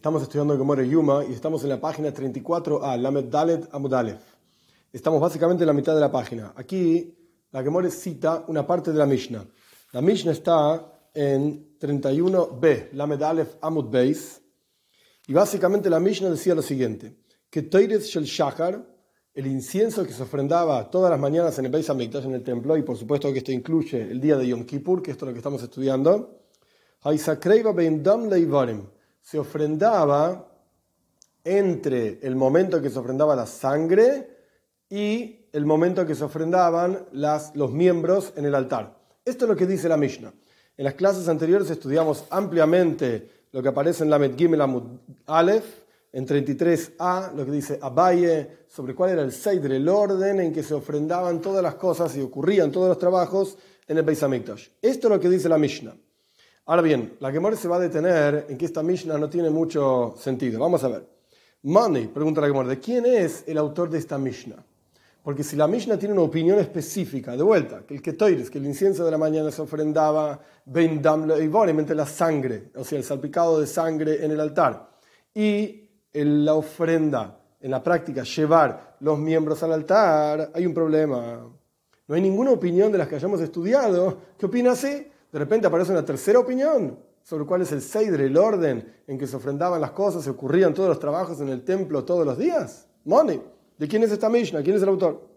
Estamos estudiando Gemore Yuma y estamos en la página 34a, Lamed Dalet Amudalef. Estamos básicamente en la mitad de la página. Aquí la Gemore cita una parte de la Mishnah. La Mishnah está en 31b, Lamed Alef Amud Beis. Y básicamente la Mishnah decía lo siguiente: que Toires Shel Shachar, el incienso que se ofrendaba todas las mañanas en el Beis Hamikdash, en el templo, y por supuesto que esto incluye el día de Yom Kippur, que esto es lo que estamos estudiando, se ofrendaba entre el momento que se ofrendaba la sangre y el momento que se ofrendaban los miembros en el altar. Esto es lo que dice la Mishnah. En las clases anteriores estudiamos ampliamente lo que aparece en la Gimel Amud Aleph, en 33a, lo que dice Abaye, sobre cuál era el Seider, el orden en que se ofrendaban todas las cosas y ocurrían todos los trabajos en el Beis Hamikdash. Esto es lo que dice la Mishnah. Ahora bien, la Gemara se va a detener en que esta Mishnah no tiene mucho sentido. Vamos a ver. Money, pregunta la Gemara, ¿de quién es el autor de esta Mishnah? Porque si la Mishnah tiene una opinión específica, de vuelta, que el ketoires, que el incienso de la mañana se ofrendaba entre la sangre, o sea, el salpicado de sangre en el altar, y la ofrenda, en la práctica, llevar los miembros al altar, hay un problema. No hay ninguna opinión de las que hayamos estudiado que opina así. De repente aparece una tercera opinión sobre cuál es el Seidre, el orden en que se ofrendaban las cosas, se ocurrían todos los trabajos en el templo todos los días. Money. ¿De quién es esta Mishnah? ¿Quién es el autor?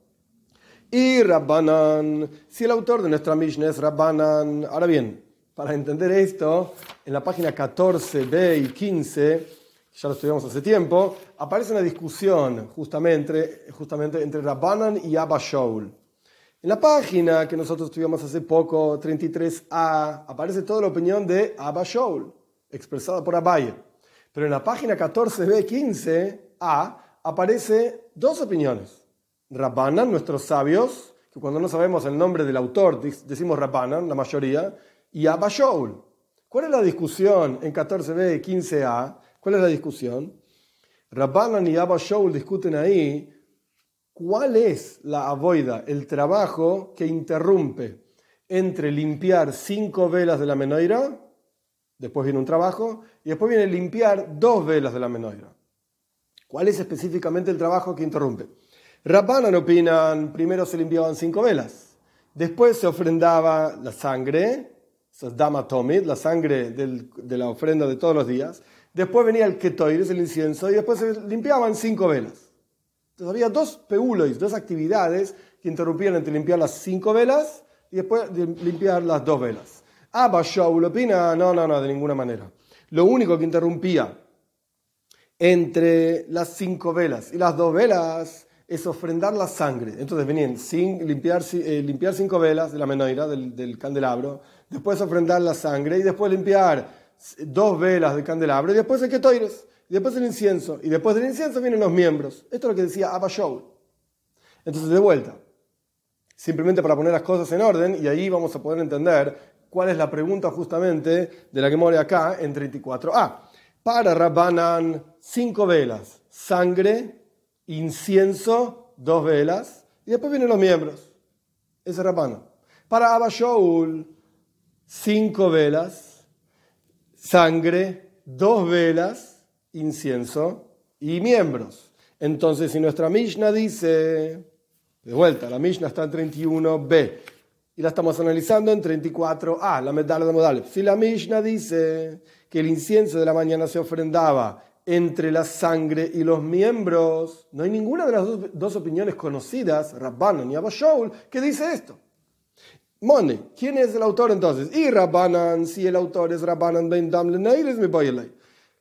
Y Rabbanan. Si el autor de nuestra Mishnah es Rabbanan. Ahora bien, para entender esto, en la página 14b y 15, ya lo estudiamos hace tiempo, aparece una discusión justamente, justamente entre Rabbanan y Abba Shaul. En la página que nosotros estudiamos hace poco, 33a, aparece toda la opinión de Abba Shaul, expresada por Abaye. Pero en la página 14b, 15a, aparece dos opiniones. Rabbanan, nuestros sabios, que cuando no sabemos el nombre del autor decimos Rabbanan, la mayoría, y Abba Shaul. ¿Cuál es la discusión en 14b, 15a? ¿Cuál es la discusión? Rabbanan y Abba Shaul discuten ahí ¿Cuál es la avoida, el trabajo que interrumpe entre limpiar cinco velas de la menoira, después viene un trabajo, y después viene limpiar dos velas de la menoira? ¿Cuál es específicamente el trabajo que interrumpe? Rabbanan opinan, primero se limpiaban cinco velas, después se ofrendaba la sangre, dama la sangre de la ofrenda de todos los días, después venía el ketoires, el incienso, y después se limpiaban cinco velas. Había dos peulois, dos actividades que interrumpían entre limpiar las cinco velas y después limpiar las dos velas. Abba Shaul opina, no, no, no, de ninguna manera. Lo único que interrumpía entre las cinco velas y las dos velas es ofrendar la sangre. Entonces venían sin limpiar, eh, limpiar cinco velas de la menoira, del, del, candelabro, después ofrendar la sangre y después limpiar dos velas del candelabro y después el ketoires después el incienso, y después del incienso vienen los miembros. Esto es lo que decía Abba Shaul. Entonces, de vuelta, simplemente para poner las cosas en orden, y ahí vamos a poder entender cuál es la pregunta justamente de la que mora acá en 34a. Para Rabbanan, cinco velas, sangre, incienso, dos velas, y después vienen los miembros. Ese es Rabbanan. Para Abba Shaul, cinco velas, sangre, dos velas, incienso y miembros. Entonces, si nuestra Mishnah dice, de vuelta, la Mishnah está en 31b y la estamos analizando en 34a, la medalla de modales. Si la Mishnah dice que el incienso de la mañana se ofrendaba entre la sangre y los miembros, no hay ninguna de las dos, opiniones conocidas, Rabbanan y Abba que dice esto. Mone, ¿quién es el autor entonces? Y Rabbanan, si el autor es Rabbanan ben Damle mi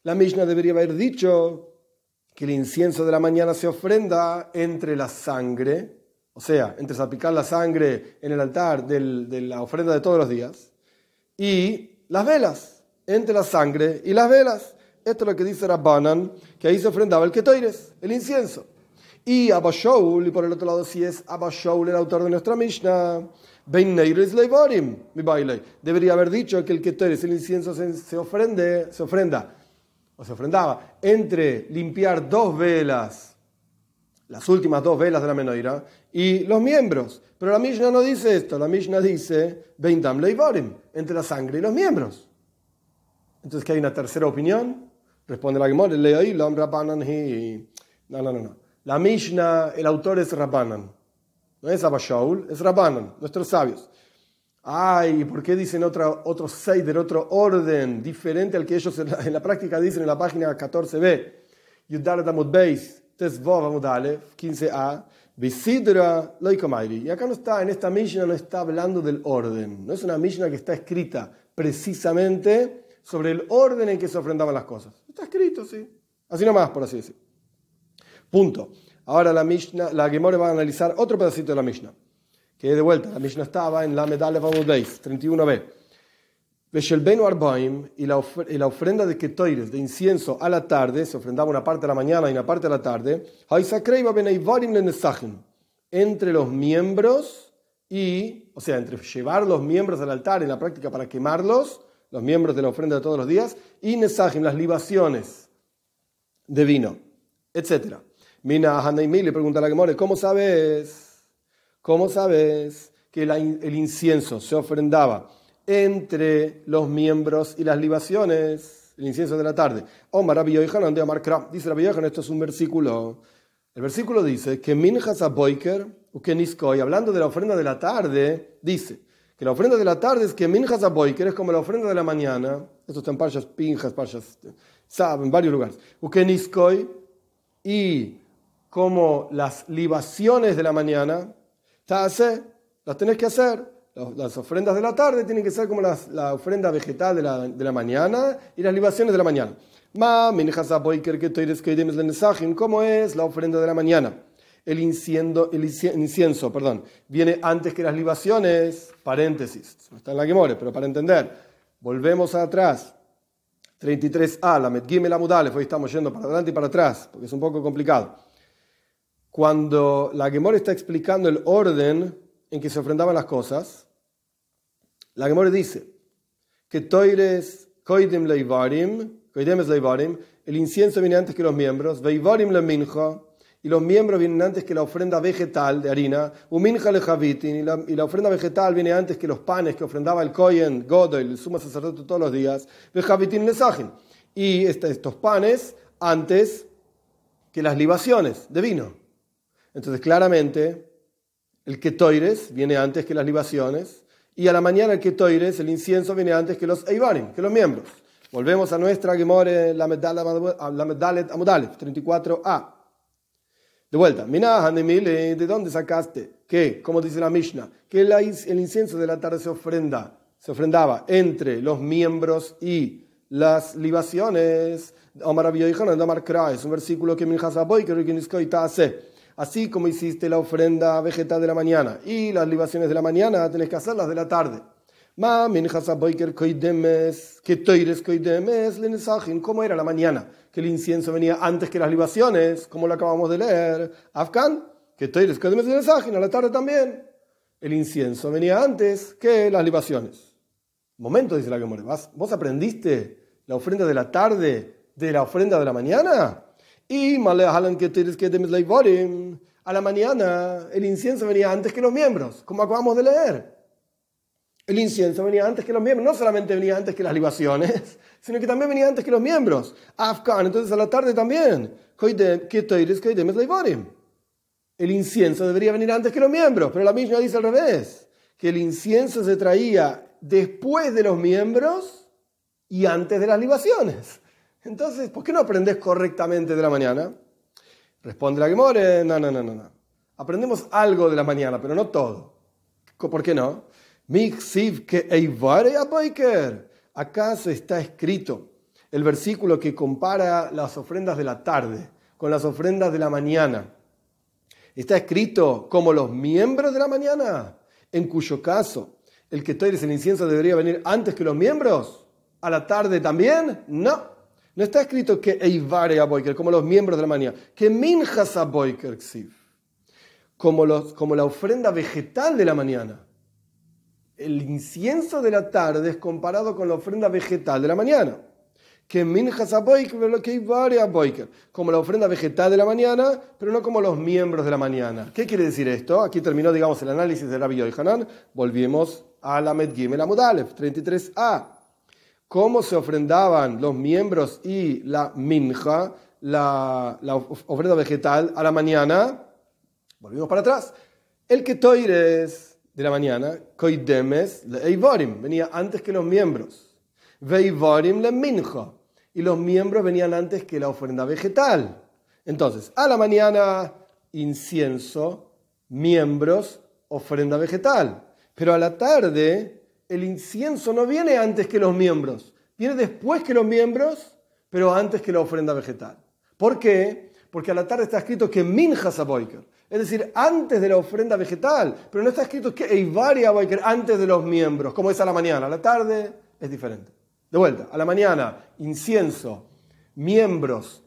la Mishnah debería haber dicho que el incienso de la mañana se ofrenda entre la sangre, o sea, entre salpicar la sangre en el altar de la ofrenda de todos los días, y las velas, entre la sangre y las velas. Esto es lo que dice Rabbanan, que ahí se ofrendaba el ketoires, el incienso. Y Abba y por el otro lado, si es Abba el autor de nuestra Mishnah, Debería haber dicho que el ketoires, el incienso, se, ofrende, se ofrenda o se ofrendaba entre limpiar dos velas, las últimas dos velas de la menoira, y los miembros. Pero la Mishnah no dice esto, la Mishnah dice Beindam Leivorim, entre la sangre y los miembros. Entonces, que hay una tercera opinión? Responde la Gemara, Leoilam Rabbanan hi. No, no, no, no. La Mishnah, el autor es Rabbanan. No es Abba Shaul, es Rabbanan, nuestros sabios. Ay, ¿por qué dicen otra, otro Seider, otro orden diferente al que ellos en la, en la práctica dicen en la página 14b? Yudarat Amud Beis, Tesvov Amud Aleph, 15a, Visidra Loikomairi. Y acá no está, en esta Mishnah no está hablando del orden. No es una Mishnah que está escrita precisamente sobre el orden en que se ofrendaban las cosas. Está escrito, sí. Así nomás, por así decir. Punto. Ahora la Mishnah, la Gemore va a analizar otro pedacito de la Mishnah. Que de vuelta, la Mishnah estaba en la medalla Beis, 31b. Veshelbenu Arbaim y la, ofrenda de Ketoires, de incienso a la tarde, se ofrendaba una parte de la mañana y una parte de la tarde, entre los miembros y, o sea, entre llevar los miembros al altar en la práctica para quemarlos, los miembros de la ofrenda de todos los días, y Nesachim, las libaciones de vino, etc. Mina Hanaimi le pregunta a la Gemore, ¿cómo sabes? ¿Cómo sabes que el incienso se ofrendaba? entre los miembros y las libaciones, el incienso de la tarde. Omar Rabbi Yohanan de Amar dice Rabbi Yohanan, esto es un versículo. El versículo dice que Minjas Aboiker, Ukeniskoy, hablando de la ofrenda de la tarde, dice que la ofrenda de la tarde es que Minjas es como la ofrenda de la mañana. Esto está en Parshas Pinjas, Parshas Sab, en varios lugares. Ukeniskoy, y como las libaciones de la mañana, Tase, las tenés que hacer las ofrendas de la tarde tienen que ser como la ofrenda vegetal de la, de la, mañana y las libaciones de la mañana. ¿Cómo es la ofrenda de la mañana? El incienso, el incienso perdón, viene antes que las libaciones, paréntesis, no está en la Gemore, pero para entender, volvemos atrás. 33a, la Metgime la Mudalef, hoy estamos yendo para adelante y para atrás, porque es un poco complicado. Cuando la Gemore está explicando el orden en que se ofrendaban las cosas, la Gemore dice que Toires Koidim Leivarim, Leivarim, el incienso viene antes que los miembros, Veivarim le minja, y los miembros vienen antes que la ofrenda vegetal de harina, Uminja le javitin, y la, y ofrenda vegetal viene antes que los panes que ofrendaba el Kohen, Godoy, el sumo sacerdote todos los días, Vejavitin le y este, estos panes antes que las libaciones de vino. Entonces, claramente, el ketoires viene antes que las libaciones, y a la mañana el ketoires, el incienso, viene antes que los eivarim, que los miembros. Volvemos a nuestra Gemore, la Medalet Amudalet, 34a. De vuelta, ¿de dónde sacaste? Que, como dice la Mishnah, que el incienso de la tarde se ofrenda, se ofrendaba entre los miembros y las libaciones. Omar es un versículo que Minjas Aboy, que hace así como hiciste la ofrenda vegetal de la mañana y las libaciones de la mañana, tenés que hacerlas de la tarde. ¿Cómo era la mañana? Que el incienso venía antes que las libaciones, como lo acabamos de leer. Afgan, que a la tarde también. El incienso venía antes que las libaciones. Momento, dice la Gemore, ¿vos aprendiste la ofrenda de la tarde de la ofrenda de la mañana? Y a la mañana el incienso venía antes que los miembros, como acabamos de leer. El incienso venía antes que los miembros, no solamente venía antes que las libaciones, sino que también venía antes que los miembros. Afgan, entonces a la tarde también. El incienso debería venir antes que los miembros, pero la misma dice al revés, que el incienso se traía después de los miembros y antes de las libaciones. Entonces, ¿por qué no aprendes correctamente de la mañana? Responde la Gemore, no, no, no, no, no. Aprendemos algo de la mañana, pero no todo. ¿Por qué no? que ¿Acaso está escrito el versículo que compara las ofrendas de la tarde con las ofrendas de la mañana? ¿Está escrito como los miembros de la mañana? En cuyo caso, el que estoy el incienso debería venir antes que los miembros. ¿A la tarde también? No. No está escrito que Eivare Aboiker, como los miembros de la mañana, que Minjas Aboiker como, los, como la ofrenda vegetal de la mañana. El incienso de la tarde es comparado con la ofrenda vegetal de la mañana. Que Minjas Aboiker, que Eivare Aboiker, como la ofrenda vegetal de la mañana, pero no como los miembros de la mañana. ¿Qué quiere decir esto? Aquí terminó, digamos, el análisis de Rabbi Hanan. Volvemos a la Medgim, la Mudalef, 33a cómo se ofrendaban los miembros y la minja, la, la ofrenda vegetal, a la mañana. Volvimos para atrás. El que toires de la mañana, koidemes le eivorim, venía antes que los miembros. Veivorim le minja. Y los miembros venían antes que la ofrenda vegetal. Entonces, a la mañana, incienso, miembros, ofrenda vegetal. Pero a la tarde, el incienso no viene antes que los miembros, viene después que los miembros, pero antes que la ofrenda vegetal. ¿Por qué? Porque a la tarde está escrito que minjas a boiker, es decir, antes de la ofrenda vegetal, pero no está escrito que eivaria boiker antes de los miembros, como es a la mañana. A la tarde es diferente. De vuelta, a la mañana, incienso, miembros,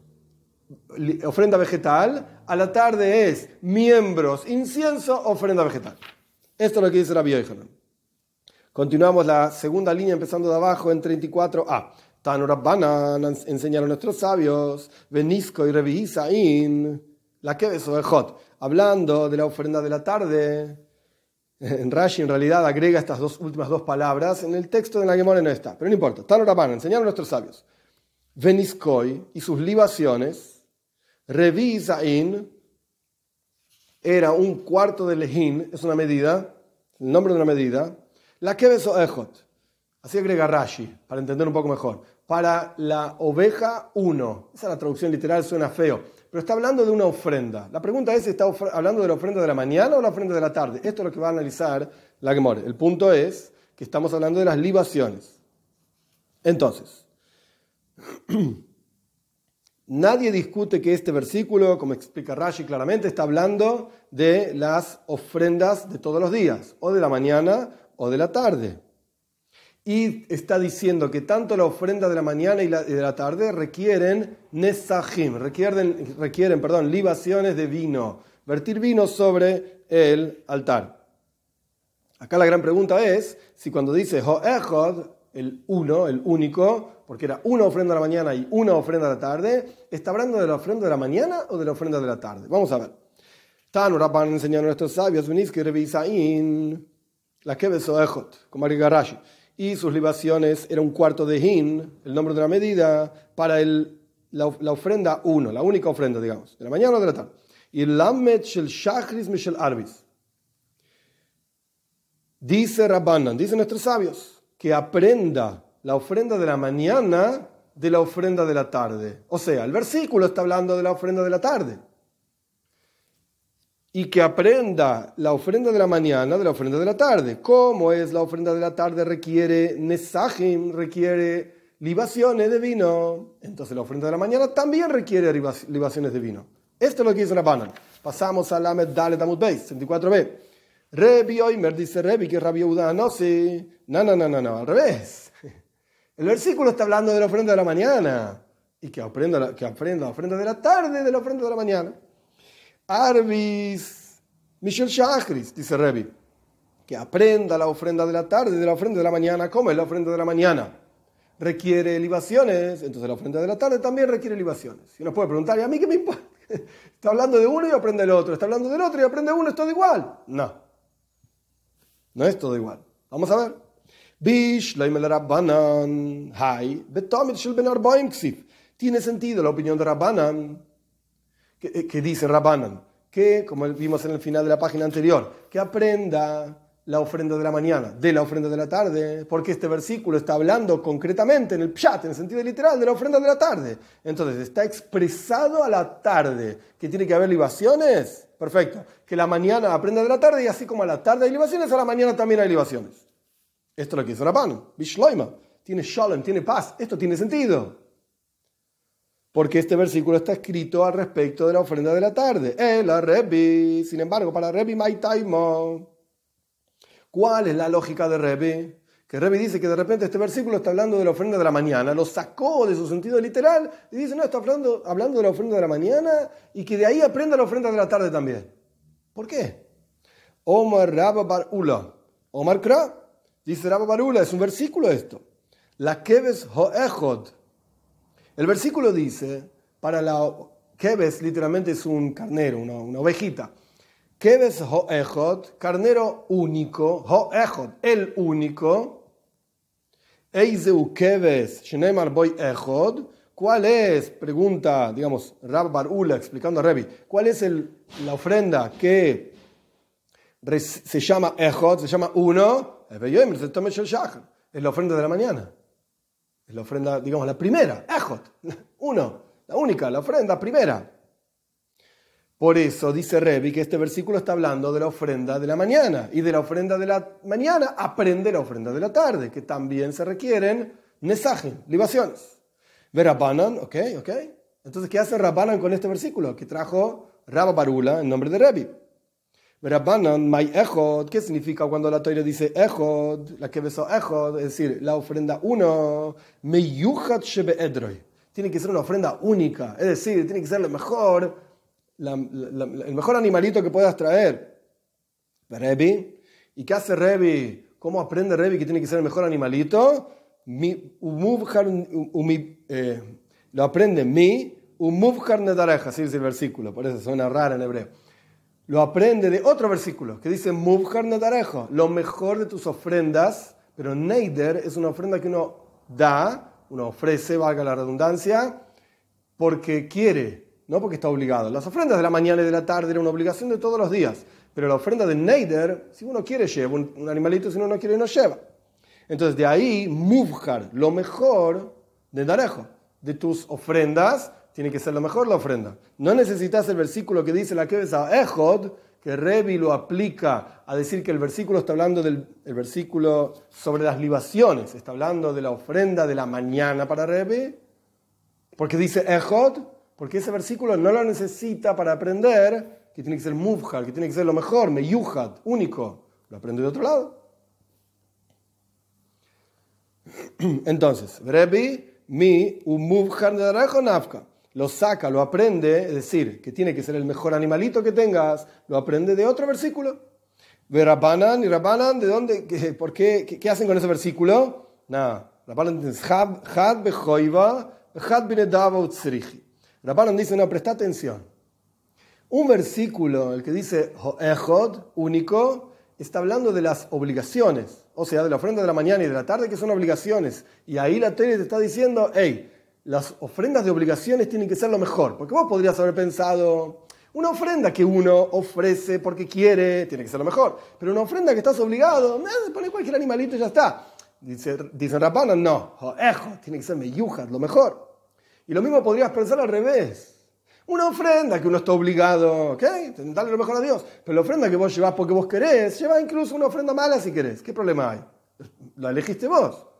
ofrenda vegetal, a la tarde es miembros, incienso, ofrenda vegetal. Esto es lo que dice Rabbi Yochanan. Continuamos la segunda línea empezando de abajo en 34a. Tanu Rabbanan enseñaron nuestros sabios, Benisco y Revi la que Hot, hablando de la ofrenda de la tarde. En Rashi en realidad agrega estas dos últimas dos palabras, en el texto de la Gemora no está, pero no importa. Tanu Rabbanan enseñaron nuestros sabios, Veniskoy y sus libaciones, Revi era un cuarto de lejín, es una medida, el nombre de una medida, la que o ejot. Así agrega Rashi, para entender un poco mejor. Para la oveja, uno. Esa es la traducción literal, suena feo. Pero está hablando de una ofrenda. La pregunta es, ¿está hablando de la ofrenda de la mañana o la ofrenda de la tarde? Esto es lo que va a analizar la Gemore. El punto es que estamos hablando de las libaciones. Entonces, nadie discute que este versículo, como explica Rashi claramente, está hablando de las ofrendas de todos los días, o de la mañana o de la tarde. Y está diciendo que tanto la ofrenda de la mañana y, la, de la tarde requieren nesahim, requieren, requieren perdón, libaciones de vino, vertir vino sobre el altar. Acá la gran pregunta es si cuando dice Ho'echod, el uno, el único, porque era una ofrenda de la mañana y una ofrenda de la tarde, ¿está hablando de la ofrenda de la mañana o de la ofrenda de la tarde? Vamos a ver. Tanu Rabban a nuestros sabios, que la Ejot, como Rashi. Y sus libaciones era un cuarto de hin, el nombre de la medida, para la, ofrenda uno, la única ofrenda, digamos, de la mañana o de la tarde. Y Lamet Shel Shachris Mishel Arbis. Dice Rabbanan, dicen nuestros sabios, que aprenda la ofrenda de la mañana de la ofrenda de la tarde. O sea, el versículo está hablando de la ofrenda de la tarde y que aprenda la ofrenda de la mañana de la ofrenda de la tarde. ¿Cómo es la ofrenda de la tarde? Requiere nesajim, requiere libaciones de vino. Entonces la ofrenda de la mañana también requiere libaciones de vino. Esto es lo que dice Rabbanan. Pasamos a la Dalet Amud Beis, 64b. Rebi Oimer dice Rebi que Rabbi Yehuda no, sí. No, no, no, no, no, al revés. El versículo está hablando de la ofrenda de la mañana y que aprenda, que aprenda la ofrenda de la tarde de la ofrenda de la mañana. Arbis, Michel Shachris, dice Revi, que aprenda la ofrenda de la tarde, de la ofrenda de la mañana. ¿Cómo es la ofrenda de la mañana? Requiere libaciones, entonces la ofrenda de la tarde también requiere libaciones. Y uno puede preguntar, ¿y a mí qué me importa? Está hablando de uno y aprende el otro, está hablando del otro y aprende uno, ¿es todo igual? No, no es todo igual. Vamos a ver. Tiene sentido la opinión de Rabbanan eh, que, dice Rabbanan, que, como vimos en el final de la página anterior, que aprenda la ofrenda de la mañana de la ofrenda de la tarde, porque este versículo está hablando concretamente en el pshat, en el sentido literal, de la ofrenda de la tarde. Entonces, está expresado a la tarde que tiene que haber libaciones. Perfecto. Que la mañana aprenda de la tarde y así como a la tarde hay libaciones, a la mañana también hay libaciones. Esto es lo que dice Rabban. Bishloima. Tiene shalom, tiene paz. Esto tiene sentido porque este versículo está escrito al respecto de la ofrenda de la tarde. El Rebi, sin embargo, para Rebi Maitaimo, ¿cuál es la lógica de Rebi? Que Rebi dice que de repente este versículo está hablando de la ofrenda de la mañana, lo sacó de su sentido literal y dice, no, está hablando, hablando de la ofrenda de la mañana y que de ahí aprenda la ofrenda de la tarde también. ¿Por qué? Omar Rabba Bar Ula. Omar Kra, dice Rabba Bar Ula, es un versículo esto. La Keves Hoechod el versículo dice, para la Keves literalmente es un carnero, una, ovejita. Keves ho'echot, carnero único, ho'echot, el único. Eizeu Keves, Shenemar Boy Echod, ¿Cuál es, pregunta, digamos, Rab Barula explicando a Revi, cuál es la ofrenda que se llama Echod, se llama uno? Es la ofrenda de la mañana. Es la ofrenda, digamos, la primera, Echod, uno, la única, la ofrenda primera. Por eso dice Revi que este versículo está hablando de la ofrenda de la mañana. Y de la ofrenda de la mañana aprende la ofrenda de la tarde, que también se requieren nesaje, libaciones. Ver Rabbanan, ok, ok. Entonces, ¿qué hace Rabbanan con este versículo? Que trajo Rabba Barula en nombre de Rebi. Rabbanan, my echod, ¿qué significa cuando la Torah dice echod? La que besó echod, es decir, la ofrenda uno, meyuchat shebe edroy. Tiene que ser una ofrenda única, es decir, tiene que ser lo mejor, el mejor animalito que puedas traer. Rebi, ¿y qué hace Rebi? ¿Cómo aprende Rebi que tiene que ser el mejor animalito? Eh, lo aprende mi, umuvhar nedareja, así dice el versículo, por eso suena raro en hebreo. Lo aprende de otro versículo que dice muvhar nedarejo, lo mejor de tus ofrendas, pero neider es una ofrenda que uno da, uno ofrece, valga la redundancia, porque quiere, no porque está obligado. Las ofrendas de la mañana y de la tarde eran una obligación de todos los días, pero la ofrenda de neider, si uno quiere lleva un animalito, si uno no quiere no lleva. Entonces de ahí, muvhar, lo mejor de Darejo, de tus ofrendas, tiene que ser lo mejor la ofrenda. No necesitas el versículo que dice la que a Ejod, que Revi lo aplica a decir que el versículo está hablando del versículo sobre las libaciones, está hablando de la ofrenda de la mañana para Revi, porque dice Ejod, porque ese versículo no lo necesita para aprender que tiene que ser muvhar, que tiene que ser lo mejor, meyuhad, único. Lo aprende de otro lado. Entonces, Rebi, mi, nafka. Lo saca, lo aprende, es decir, que tiene que ser el mejor animalito que tengas, lo aprende de otro versículo. Rabbanan y Rabbanan, ¿de dónde? Qué, ¿Por qué? ¿Qué, hacen con ese versículo? Nada. Rabbanan dice, Had Rabbanan dice, no, presta atención. Un versículo, el que dice Ejod, único, está hablando de las obligaciones o sea, de la ofrenda de la mañana y de la tarde, que son obligaciones. Y ahí la tele te está diciendo, hey, las ofrendas de obligaciones tienen que ser lo mejor. Porque vos podrías haber pensado, una ofrenda que uno ofrece porque quiere, tiene que ser lo mejor. Pero una ofrenda que estás obligado, nada, pone cualquier animalito y ya está. Dice, dice Rapana, no, tiene que ser meyujas, lo mejor. Y lo mismo podrías pensar al revés. Una ofrenda que uno está obligado, ¿ok? Darle lo mejor a Dios. Pero la ofrenda que vos llevas porque vos querés, lleva incluso una ofrenda mala si querés. ¿Qué problema hay? La elegiste vos.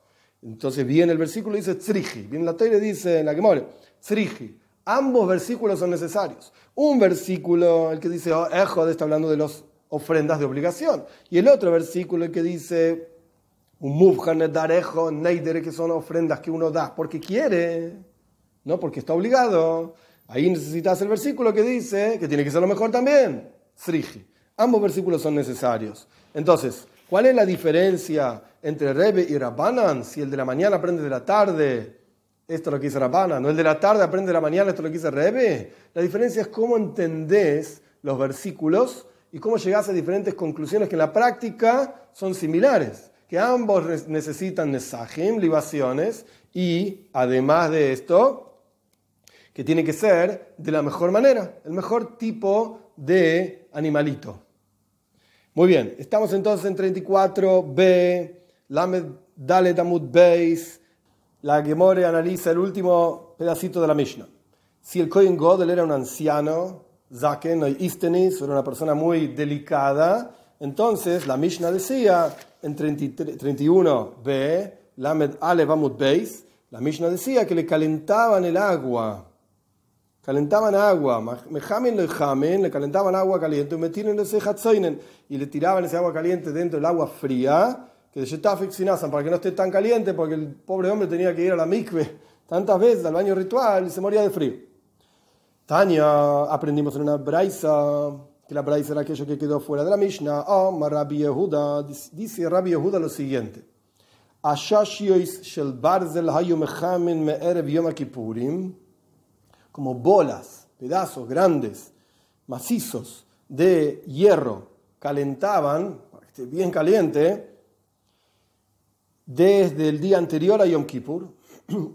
Entonces viene el versículo y dice tzriji. Viene la Torah y dice en la que more, tzriji. Ambos versículos son necesarios. Un versículo, el que dice, oh, está hablando de las ofrendas de obligación. Y el otro versículo, el que dice, un darejo, que son ofrendas que uno da porque quiere, no porque está obligado. Ahí necesitas el versículo que dice que tiene que ser lo mejor también. Sriji. Ambos versículos son necesarios. Entonces, ¿cuál es la diferencia entre Rebe y Rabbanan? Si el de la mañana aprende de la tarde, esto es lo que dice Rabbanan, no el de la tarde aprende de la mañana, esto es lo que dice Rebe. La diferencia es cómo entendés los versículos y cómo llegás a diferentes conclusiones que en la práctica son similares. Que ambos necesitan nesajim, libaciones, y además de esto, que tiene que ser de la mejor manera, el mejor tipo de animalito. Muy bien, estamos entonces en 34b, Lamed Dalet Amud Beis, la Gemore analiza el último pedacito de la Mishnah. Si el Kohen Godel era un anciano, Zaken o Istenis, era una persona muy delicada, entonces la Mishnah decía en 31b, Lamed Alev Amud Beis, la Mishnah decía que le calentaban el agua calentaban agua, mejamen le jamen, le calentaban agua caliente, y le tiraban ese agua caliente dentro del agua fría, que de Sinasan, para que no esté tan caliente, porque el pobre hombre tenía que ir a la mikve tantas veces al baño ritual y se moría de frío. Tania, aprendimos en una braisa, que la braisa era aquello que quedó fuera de la Mishnah, oh, Rabbi Yehuda, dice Rabbi Yehuda lo siguiente. Ashashiois shel barzel hayu mechamen me'erev yom kippurim, como bolas, pedazos grandes, macizos de hierro, calentaban, bien caliente, desde el día anterior a Yom Kippur,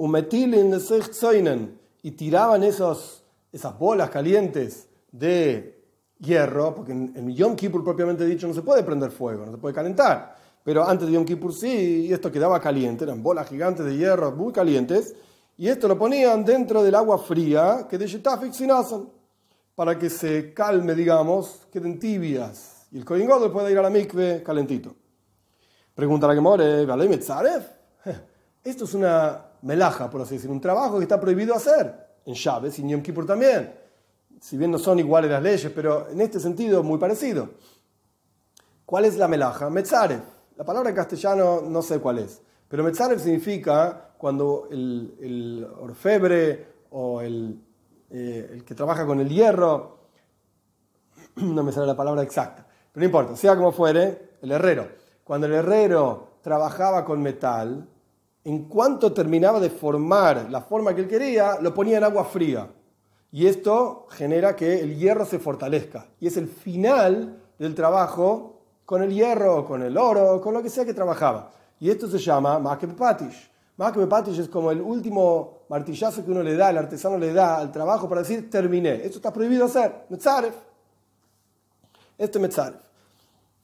y tiraban esos, esas bolas calientes de hierro, porque en, Yom Kippur propiamente dicho no se puede prender fuego, no se puede calentar, pero antes de Yom Kippur sí, y esto quedaba caliente, eran bolas gigantes de hierro muy calientes, y esto lo ponían dentro del agua fría que de Shetafik Sinasan, para que se calme, digamos, queden tibias, y el Kohen puede ir a la mikve calentito. Pregunta la Gemore, ¿Valay Metzaref? Esto es una melaja, por así decir, un trabajo que está prohibido hacer en Chávez y en Yom Kippur también si bien no son iguales las leyes, pero en este sentido muy parecido. ¿Cuál es la melaja? Metzaref. La palabra en castellano no sé cuál es, pero Metzaref significa cuando el, orfebre o el, eh, el, que trabaja con el hierro, no me sale la palabra exacta, pero no importa, sea como fuere, el herrero. Cuando el herrero trabajaba con metal, en cuanto terminaba de formar la forma que él quería, lo ponía en agua fría y esto genera que el hierro se fortalezca. Y es el final del trabajo con el hierro, con el oro, con lo que sea que trabajaba. Y esto se llama Makepatish. Makepatish es como el último martillazo que uno le da, el artesano le da al trabajo para decir terminé. Esto está prohibido hacer. Metzaref. Este es Metzaref.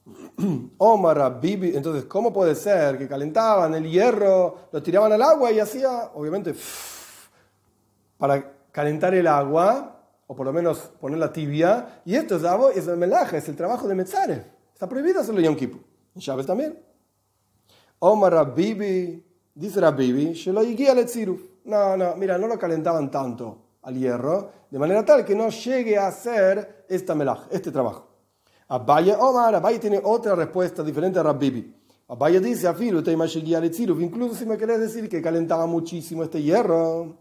Omar Bibi, entonces, ¿cómo puede ser que calentaban el hierro, lo tiraban al agua y hacía, obviamente, para calentar el agua, o por lo menos ponerla tibia, y esto es, el melaje, es el trabajo de Metzare. Está prohibido hacerlo Yom Kippur. En Chávez también. Omar Rabbibi, dice Rabbibi, no, no, mira, no lo calentaban tanto al hierro, de manera tal que no llegue a hacer esta melaje, este trabajo. Abaya Omar, Abaya tiene otra respuesta diferente a Rabbibi. Abaya dice, Afilu, incluso si me querés decir que calentaba muchísimo este hierro.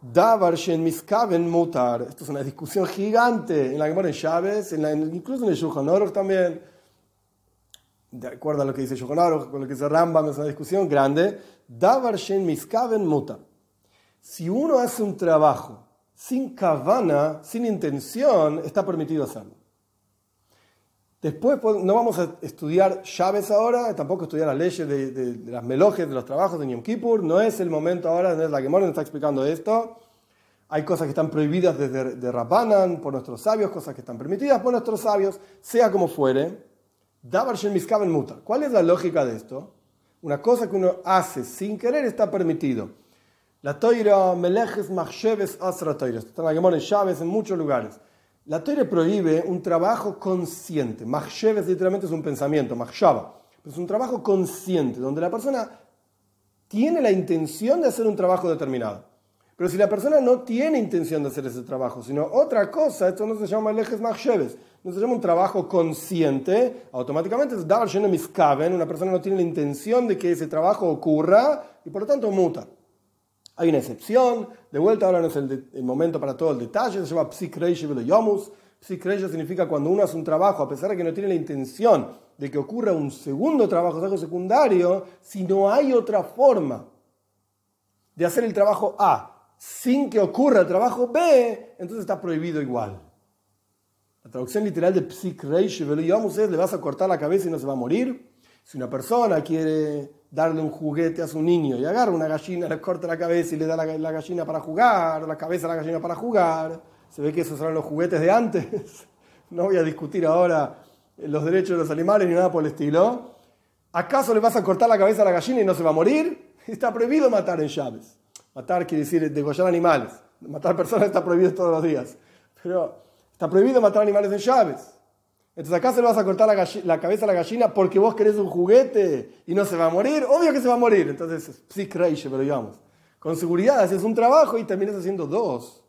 Davar Shen Miskaven Mutar. Esto es una discusión gigante en la Gemara en Chávez, en incluso en el Shulchan también. De acuerdo a lo que dice Shulchan con lo que dice Rambam, es una discusión grande. Davar Shen Miskaven Mutar. Si uno hace un trabajo sin kavana, sin intención, está permitido hacerlo. Después pues, no vamos a estudiar llaves ahora, tampoco estudiar las leyes de, las melojes de los trabajos de Yom Kippur. No es el momento ahora, no es la que nos está explicando esto. Hay cosas que están prohibidas desde de Rabbanan por nuestros sabios, cosas que están permitidas por nuestros sabios, sea como fuere. ¿Cuál es la lógica de esto? Una cosa que uno hace sin querer está permitido. La toira melejes machsheves asra toira. Está en la Gemara en en muchos lugares. La Torah prohíbe un trabajo consciente. Machshev literalmente es un pensamiento, machshava. Es un trabajo consciente, donde la persona tiene la intención de hacer un trabajo determinado. Pero si la persona no tiene intención de hacer ese trabajo, sino otra cosa, esto no se llama lejes machsheves, no se llama un trabajo consciente, automáticamente es dar miskaven, una persona no tiene la intención de que ese trabajo ocurra y por lo tanto muta. Hay una excepción, de vuelta ahora no es el, momento para todo el detalle, se llama psikreishe yomus. Psikreishe significa cuando uno hace un trabajo, a pesar de que no tiene la intención de que ocurra un segundo trabajo, algo secundario, si no hay otra forma de hacer el trabajo A sin que ocurra el trabajo B, entonces está prohibido igual. La traducción literal de psikreishe yomus es le vas a cortar la cabeza y no se va a morir. Si una persona quiere darle un juguete a su niño y agarra una gallina, le corta la cabeza y le da la, gallina para jugar, la cabeza a la gallina para jugar. Se ve que esos eran los juguetes de antes. No voy a discutir ahora los derechos de los animales ni nada por el estilo. ¿Acaso le vas a cortar la cabeza a la gallina y no se va a morir? Está prohibido matar en llaves. Matar quiere decir degollar animales. Matar personas está prohibido todos los días. Pero está prohibido matar animales en llaves. Entonces acá se le vas a cortar la, cabeza a la gallina porque vos querés un juguete y no se va a morir. Obvio que se va a morir. Entonces, sí, pero digamos. Con seguridad haces un trabajo y terminas haciendo dos.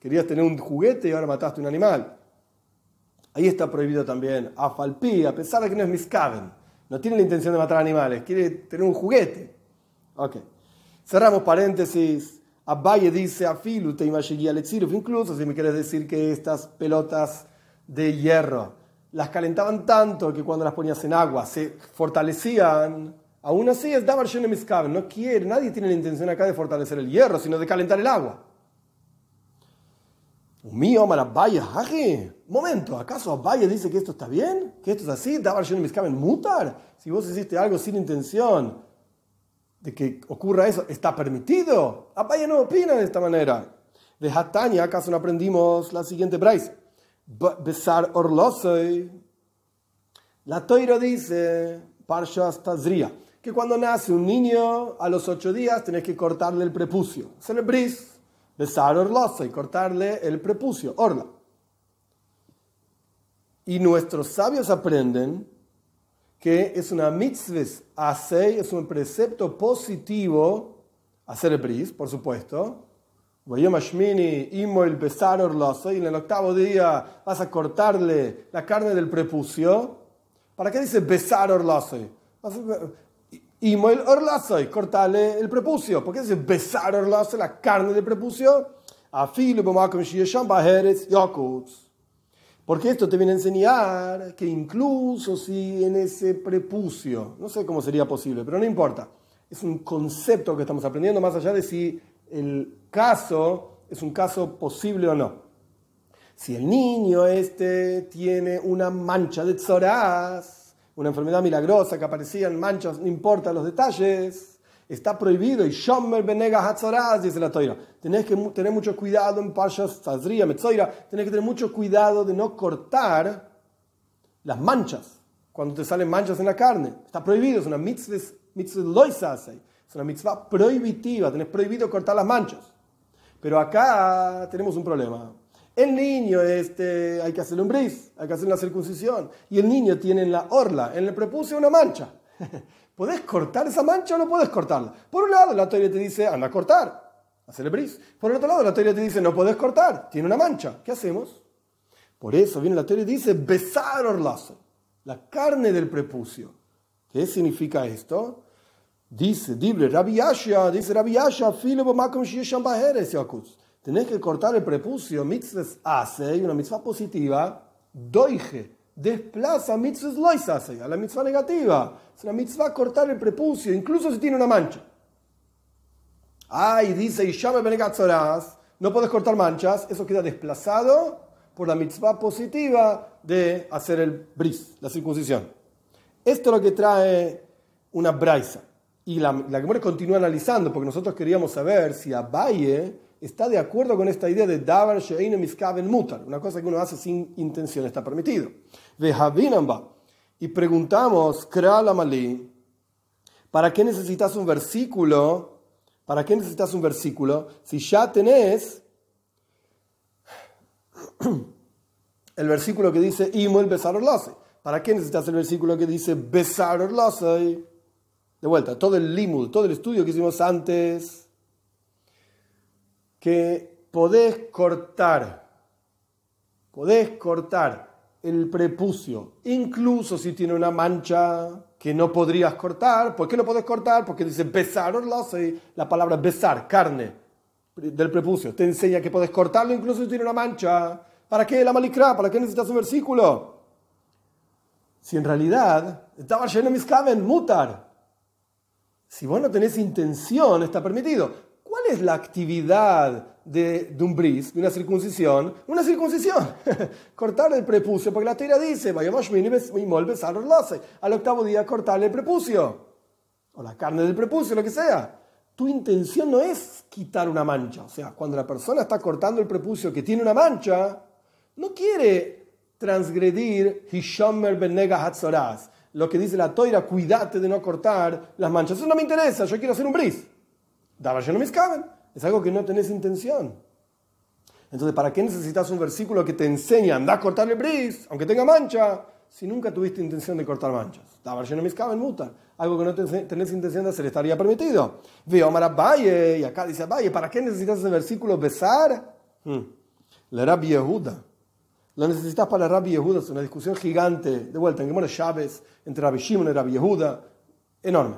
Querías tener un juguete y ahora mataste un animal. Ahí está prohibido también. A Falpí, a pesar de que no es miscaven. No tiene la intención de matar animales. Quiere tener un juguete. Ok. Cerramos paréntesis. Abaye dice a Filu, te incluso si me quieres decir que estas pelotas de hierro las calentaban tanto que cuando las ponías en agua se fortalecían. Aún así es Dabar No quiere, nadie tiene la intención acá de fortalecer el hierro, sino de calentar el agua. Mío, Marabaya, Momento, ¿acaso Abaya dice que esto está bien? ¿Que esto es así? Dabar Mutar. Si vos hiciste algo sin intención de que ocurra eso, ¿está permitido? Abaye no opina de esta manera. De Hatania, acaso no aprendimos la siguiente braisa. Besar orlosoy. La toira dice, Parshas Tazria, que cuando nace un niño, a los ocho días tenés que cortarle el prepucio. Se le bris, besar orlosoy, cortarle el prepucio, orla. Y nuestros sabios aprenden que es una mitzvah asei, es un precepto positivo hacer el bris, por supuesto. Y en el octavo día vas a cortarle la carne del prepucio. ¿Para qué dice besar orlasoy? Y orlasoy, cortarle el prepucio. ¿Por qué dice besar orlasoy, la carne del prepucio? Afilo, porque esto te viene a enseñar que incluso si en ese prepucio, no sé cómo sería posible, pero no importa, es un concepto que estamos aprendiendo más allá de si el caso es un caso posible o no. Si el niño este tiene una mancha de tzoraz, una enfermedad milagrosa que aparecían manchas, no importa los detalles, está prohibido. Y Shomer Benega Hatzoraz, dice la toira. Tenés que tener mucho cuidado en Pashas Tazria, Metzoira. Tenés que tener mucho cuidado de no cortar las manchas. Cuando te salen manchas en la carne. Está prohibido, es una mitzvah, Es prohibitiva. Tenés prohibido cortar las manchas. Pero acá tenemos un problema. El niño este, hay que hacerle un bris, hay que hacerle una circuncisión. Y el niño tiene en la orla, en el prepucio, una mancha. ¿Podés cortar esa mancha o no puedes cortarla? Por un lado, la teoría te dice, anda a cortar, hacer el bris. Por el otro lado, la teoría te dice, no puedes cortar, tiene una mancha. ¿Qué hacemos? Por eso viene la teoría y dice, besar orlazo, la carne del prepucio. ¿Qué significa esto? Dice, dice Rabbi Yasha, dice Rabbi Yasha, Tenés que cortar el prepucio, mitzvah hace, una mitzvah positiva, doige desplaza mitzvah loisas a la mitzvah negativa. Es una mitzvah cortar el prepucio, incluso si tiene una mancha. Ay, dice Ishame Benegatzoraz, no puedes cortar manchas, eso queda desplazado por la mitzvah positiva de hacer el bris, la circuncisión. Esto es lo que trae una braisa. Y la, la que continúa analizando, porque nosotros queríamos saber si Abaye está de acuerdo con esta idea de Davar Miskaven Mutar, una cosa que uno hace sin intención está permitido. Y preguntamos, Mali, ¿para qué necesitas un versículo? ¿Para qué necesitas un versículo si ya tenés el versículo que dice Imol Besar ¿Para qué necesitas el versículo que dice Besar De vuelta, todo el limud, todo el estudio que hicimos antes que podés cortar, podés cortar el prepucio, incluso si tiene una mancha que no podrías cortar. ¿Por qué no podés cortar? Porque dice besar la palabra besar, carne del prepucio, te enseña que podés cortarlo incluso si tiene una mancha. ¿Para qué la malicra? ¿Para qué necesitas un versículo? Si en realidad estaba lleno de mis mutar. Si vos no tenés intención, está permitido. ¿Cuál es la actividad de, un bris, de una circuncisión? Una circuncisión. Cortar el prepucio, porque la teoría dice, al octavo día cortarle el prepucio. O la carne del prepucio, lo que sea. Tu intención no es quitar una mancha. O sea, cuando la persona está cortando el prepucio que tiene una mancha, no quiere transgredir Hishomer Benega Hatzoraz. Lo que dice la toira, cuídate de no cortar las manchas. Eso no me interesa, yo quiero hacer un bris. Es algo que no tenés intención. Entonces, ¿para qué necesitas un versículo que te enseña anda a cortar el bris, aunque tenga mancha, si nunca tuviste intención de cortar manchas? Muta. Algo que no tenés intención de hacer estaría permitido. Veo Omar Valle, y acá dice Valle, ¿para qué necesitas ese versículo besar? Hmm. La Rabbi Yehuda. Lo necesitas para Rabbi Yehuda, es una discusión gigante, de vuelta, en Gemora Chávez, entre Rabbi Shimon y Rabbi Yehuda, enorme.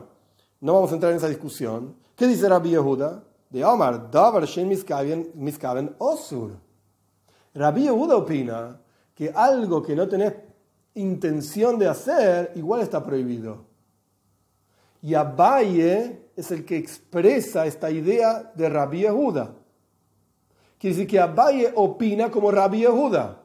No vamos a entrar en esa discusión. ¿Qué dice Rabbi Yehuda? De Omar, Miskaven Osur. Rabbi Yehuda opina que algo que no tenés intención de hacer, igual está prohibido. Y Abaye es el que expresa esta idea de Rabbi Yehuda. Quiere decir que Abaye opina como Rabbi Yehuda.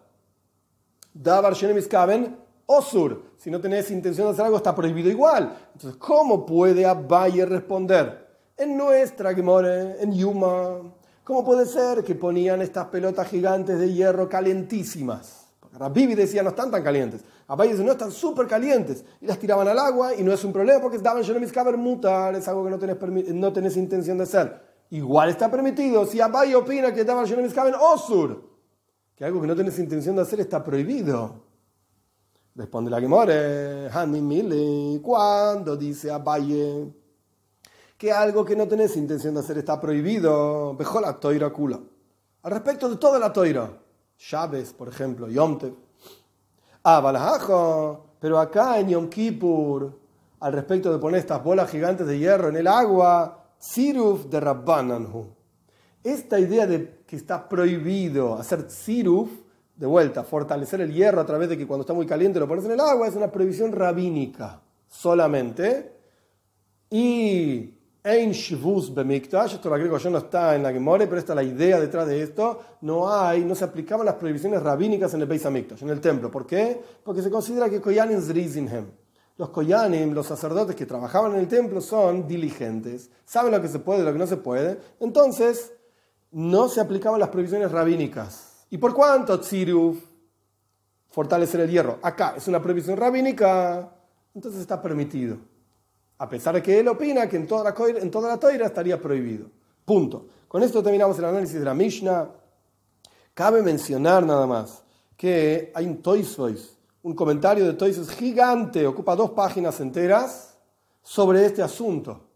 Davar Shen Miskaven Osur. Si no tenés intención de hacer algo, está prohibido igual. Entonces, ¿cómo puede Abaye responder? En nuestra Gemore, en Yuma, ¿cómo puede ser que ponían estas pelotas gigantes de hierro calentísimas? Rabbi decía, no están tan calientes. Abaye dice, no, están súper calientes. Y las tiraban al agua y no es un problema porque estaban mis mutar, es algo que no tenés, no tenés intención de hacer. Igual está permitido. Si Abaye opina que estaban mis osur, que algo que no tenés intención de hacer está prohibido. Responde la Gemore, Hani Mili, cuando dice Abaye que algo que no tenés intención de hacer está prohibido, Mejor la toira kula. Al respecto de toda la toira, Chávez, por ejemplo, Yomte. Ah, pero acá en Yom Kippur, al respecto de poner estas bolas gigantes de hierro en el agua, Siruf de Rabbananhu. Esta idea de que está prohibido hacer Siruf, de vuelta, fortalecer el hierro a través de que cuando está muy caliente lo pones en el agua, es una prohibición rabínica solamente. Y Ein Shvus Bemikdash, esto lo agrego yo, no está en la Gemore, pero esta es la idea detrás de esto. No hay, no se aplicaban las prohibiciones rabínicas en el Beis Hamikdash, en el templo. ¿Por qué? Porque se considera que Koyanim Zrizinhem. Los Koyanim, los sacerdotes que trabajaban en el templo, son diligentes, saben lo que se puede y lo que no se puede. Entonces, no se aplicaban las prohibiciones rabínicas. ¿Y por cuánto Tziruf? Fortalecer el hierro. Acá es una prohibición rabínica, entonces está permitido. A pesar de que él opina que en toda la, en toda la toira estaría prohibido. Punto. Con esto terminamos el análisis de la Mishnah. Cabe mencionar nada más que hay un Toysvoice, un comentario de Toysvoice gigante, ocupa dos páginas enteras sobre este asunto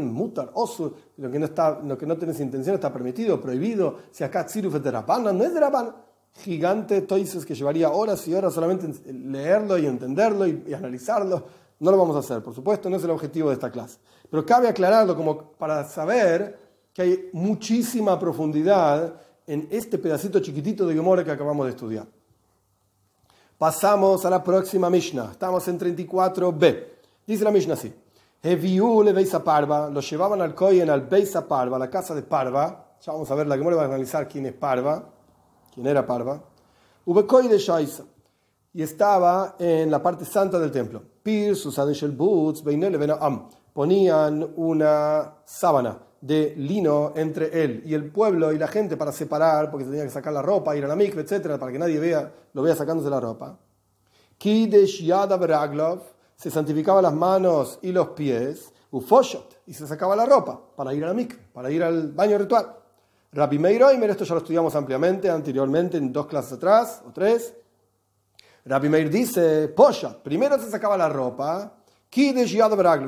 mutar, osur, lo que no está, lo que no tienes intención está permitido, prohibido, si acá tziruf es de no es de rabana. Gigante toises que llevaría horas y horas solamente leerlo y entenderlo y, analizarlo. No lo vamos a hacer, por supuesto, no es el objetivo de esta clase. Pero cabe aclararlo como para saber que hay muchísima profundidad en este pedacito chiquitito de Gemora que acabamos de estudiar. Pasamos a la próxima Mishnah. Estamos en 34b. Dice la Mishnah así. Heviule Beisa Parva, lo llevaban al Koyen al Beisa Parva, la casa de Parva. Ya vamos a ver, la que va a analizar quién es Parva, quién era Parva. Ubekoy de Shaisa. Y estaba en la parte santa del templo. Pir, Susan Boots, Am. Ponían una sábana de lino entre él y el pueblo y la gente para separar, porque tenía que sacar la ropa, ir a la mikve, etc., para que nadie vea, lo vea sacándose la ropa. Kidesh Yada Beraglov se santificaba las manos y los pies, ufoshot, y se sacaba la ropa para ir a la mikve, para ir al baño ritual. Rabbi Meir esto ya lo estudiamos ampliamente anteriormente en dos clases atrás, o tres. Rabbi Meir dice, poshat, primero se sacaba la ropa, y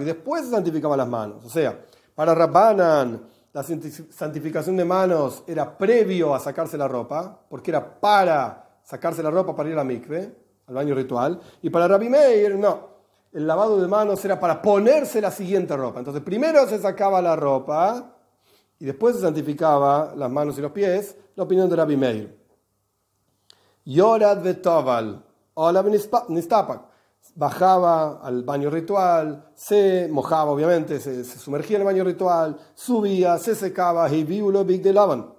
después se santificaba las manos. O sea, para Rabbanan, la santificación de manos era previo a sacarse la ropa, porque era para sacarse la ropa para ir a la mikve, al baño ritual, y para Rabbi Meir, no, el lavado de manos era para ponerse la siguiente ropa. Entonces primero se sacaba la ropa y después se santificaba las manos y los pies, la opinión de Rabbi Meir. Yorad Betoval, Nistapak, bajaba al baño ritual, se mojaba obviamente, se, sumergía en el baño ritual, subía, se secaba, Big de.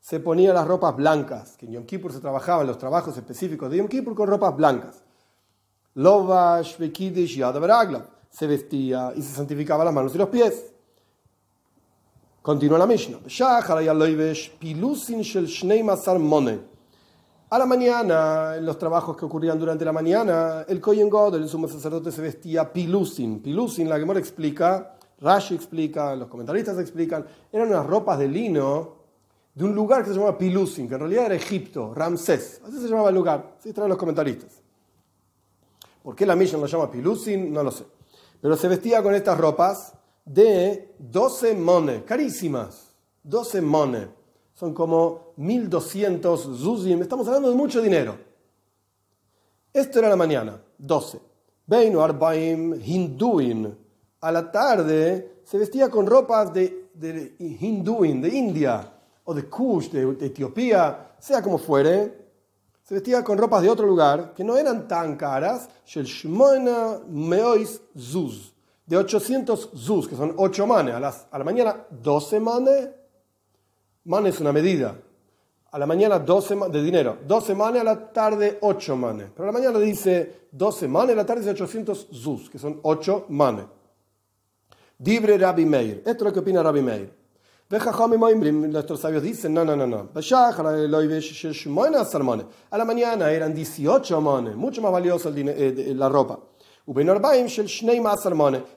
Se ponía las ropas blancas, que en Yom Kippur se trabajaban los trabajos específicos de Yom Kippur con ropas blancas. Lovash, Bekidish, Se vestía y se santificaba las manos y los pies. Continúa la Mishnah. A la mañana, en los trabajos que ocurrían durante la mañana, el Kohen God, el sumo sacerdote, se vestía pilusin. Pilusin, la Gemora explica, Rashi explica, los comentaristas explican, eran unas ropas de lino de un lugar que se llamaba Pilusin, que en realidad era Egipto, Ramsés. Así se llamaba el lugar, así traen los comentaristas. ¿Por qué la Mishnah lo llama pilusin? No lo sé. Pero se vestía con estas ropas de 12 mones, carísimas. 12 mones. Son como 1200 zuzim. Estamos hablando de mucho dinero. Esto era la mañana, 12. Beinu arbaim hinduin. A la tarde se vestía con ropas de, de hinduin, de India, o de Kush, de Etiopía, sea como fuere se vestía con ropas de otro lugar que no eran tan caras, meois zuz, de 800 zuz, que son 8 manes, a, a la mañana 12 manes, manes es una medida, a la mañana 12 de dinero, 12 manes, a la tarde 8 manes. Pero a la mañana dice 12 manes, a la tarde dice 800 zuz, que son 8 manes. Dibre Rabbi Meir. Esto es lo que opina Rabbi Meir. Nuestros sabios dicen, no, no, no, no. A la mañana eran 18 manes, mucho más valioso el eh, la ropa.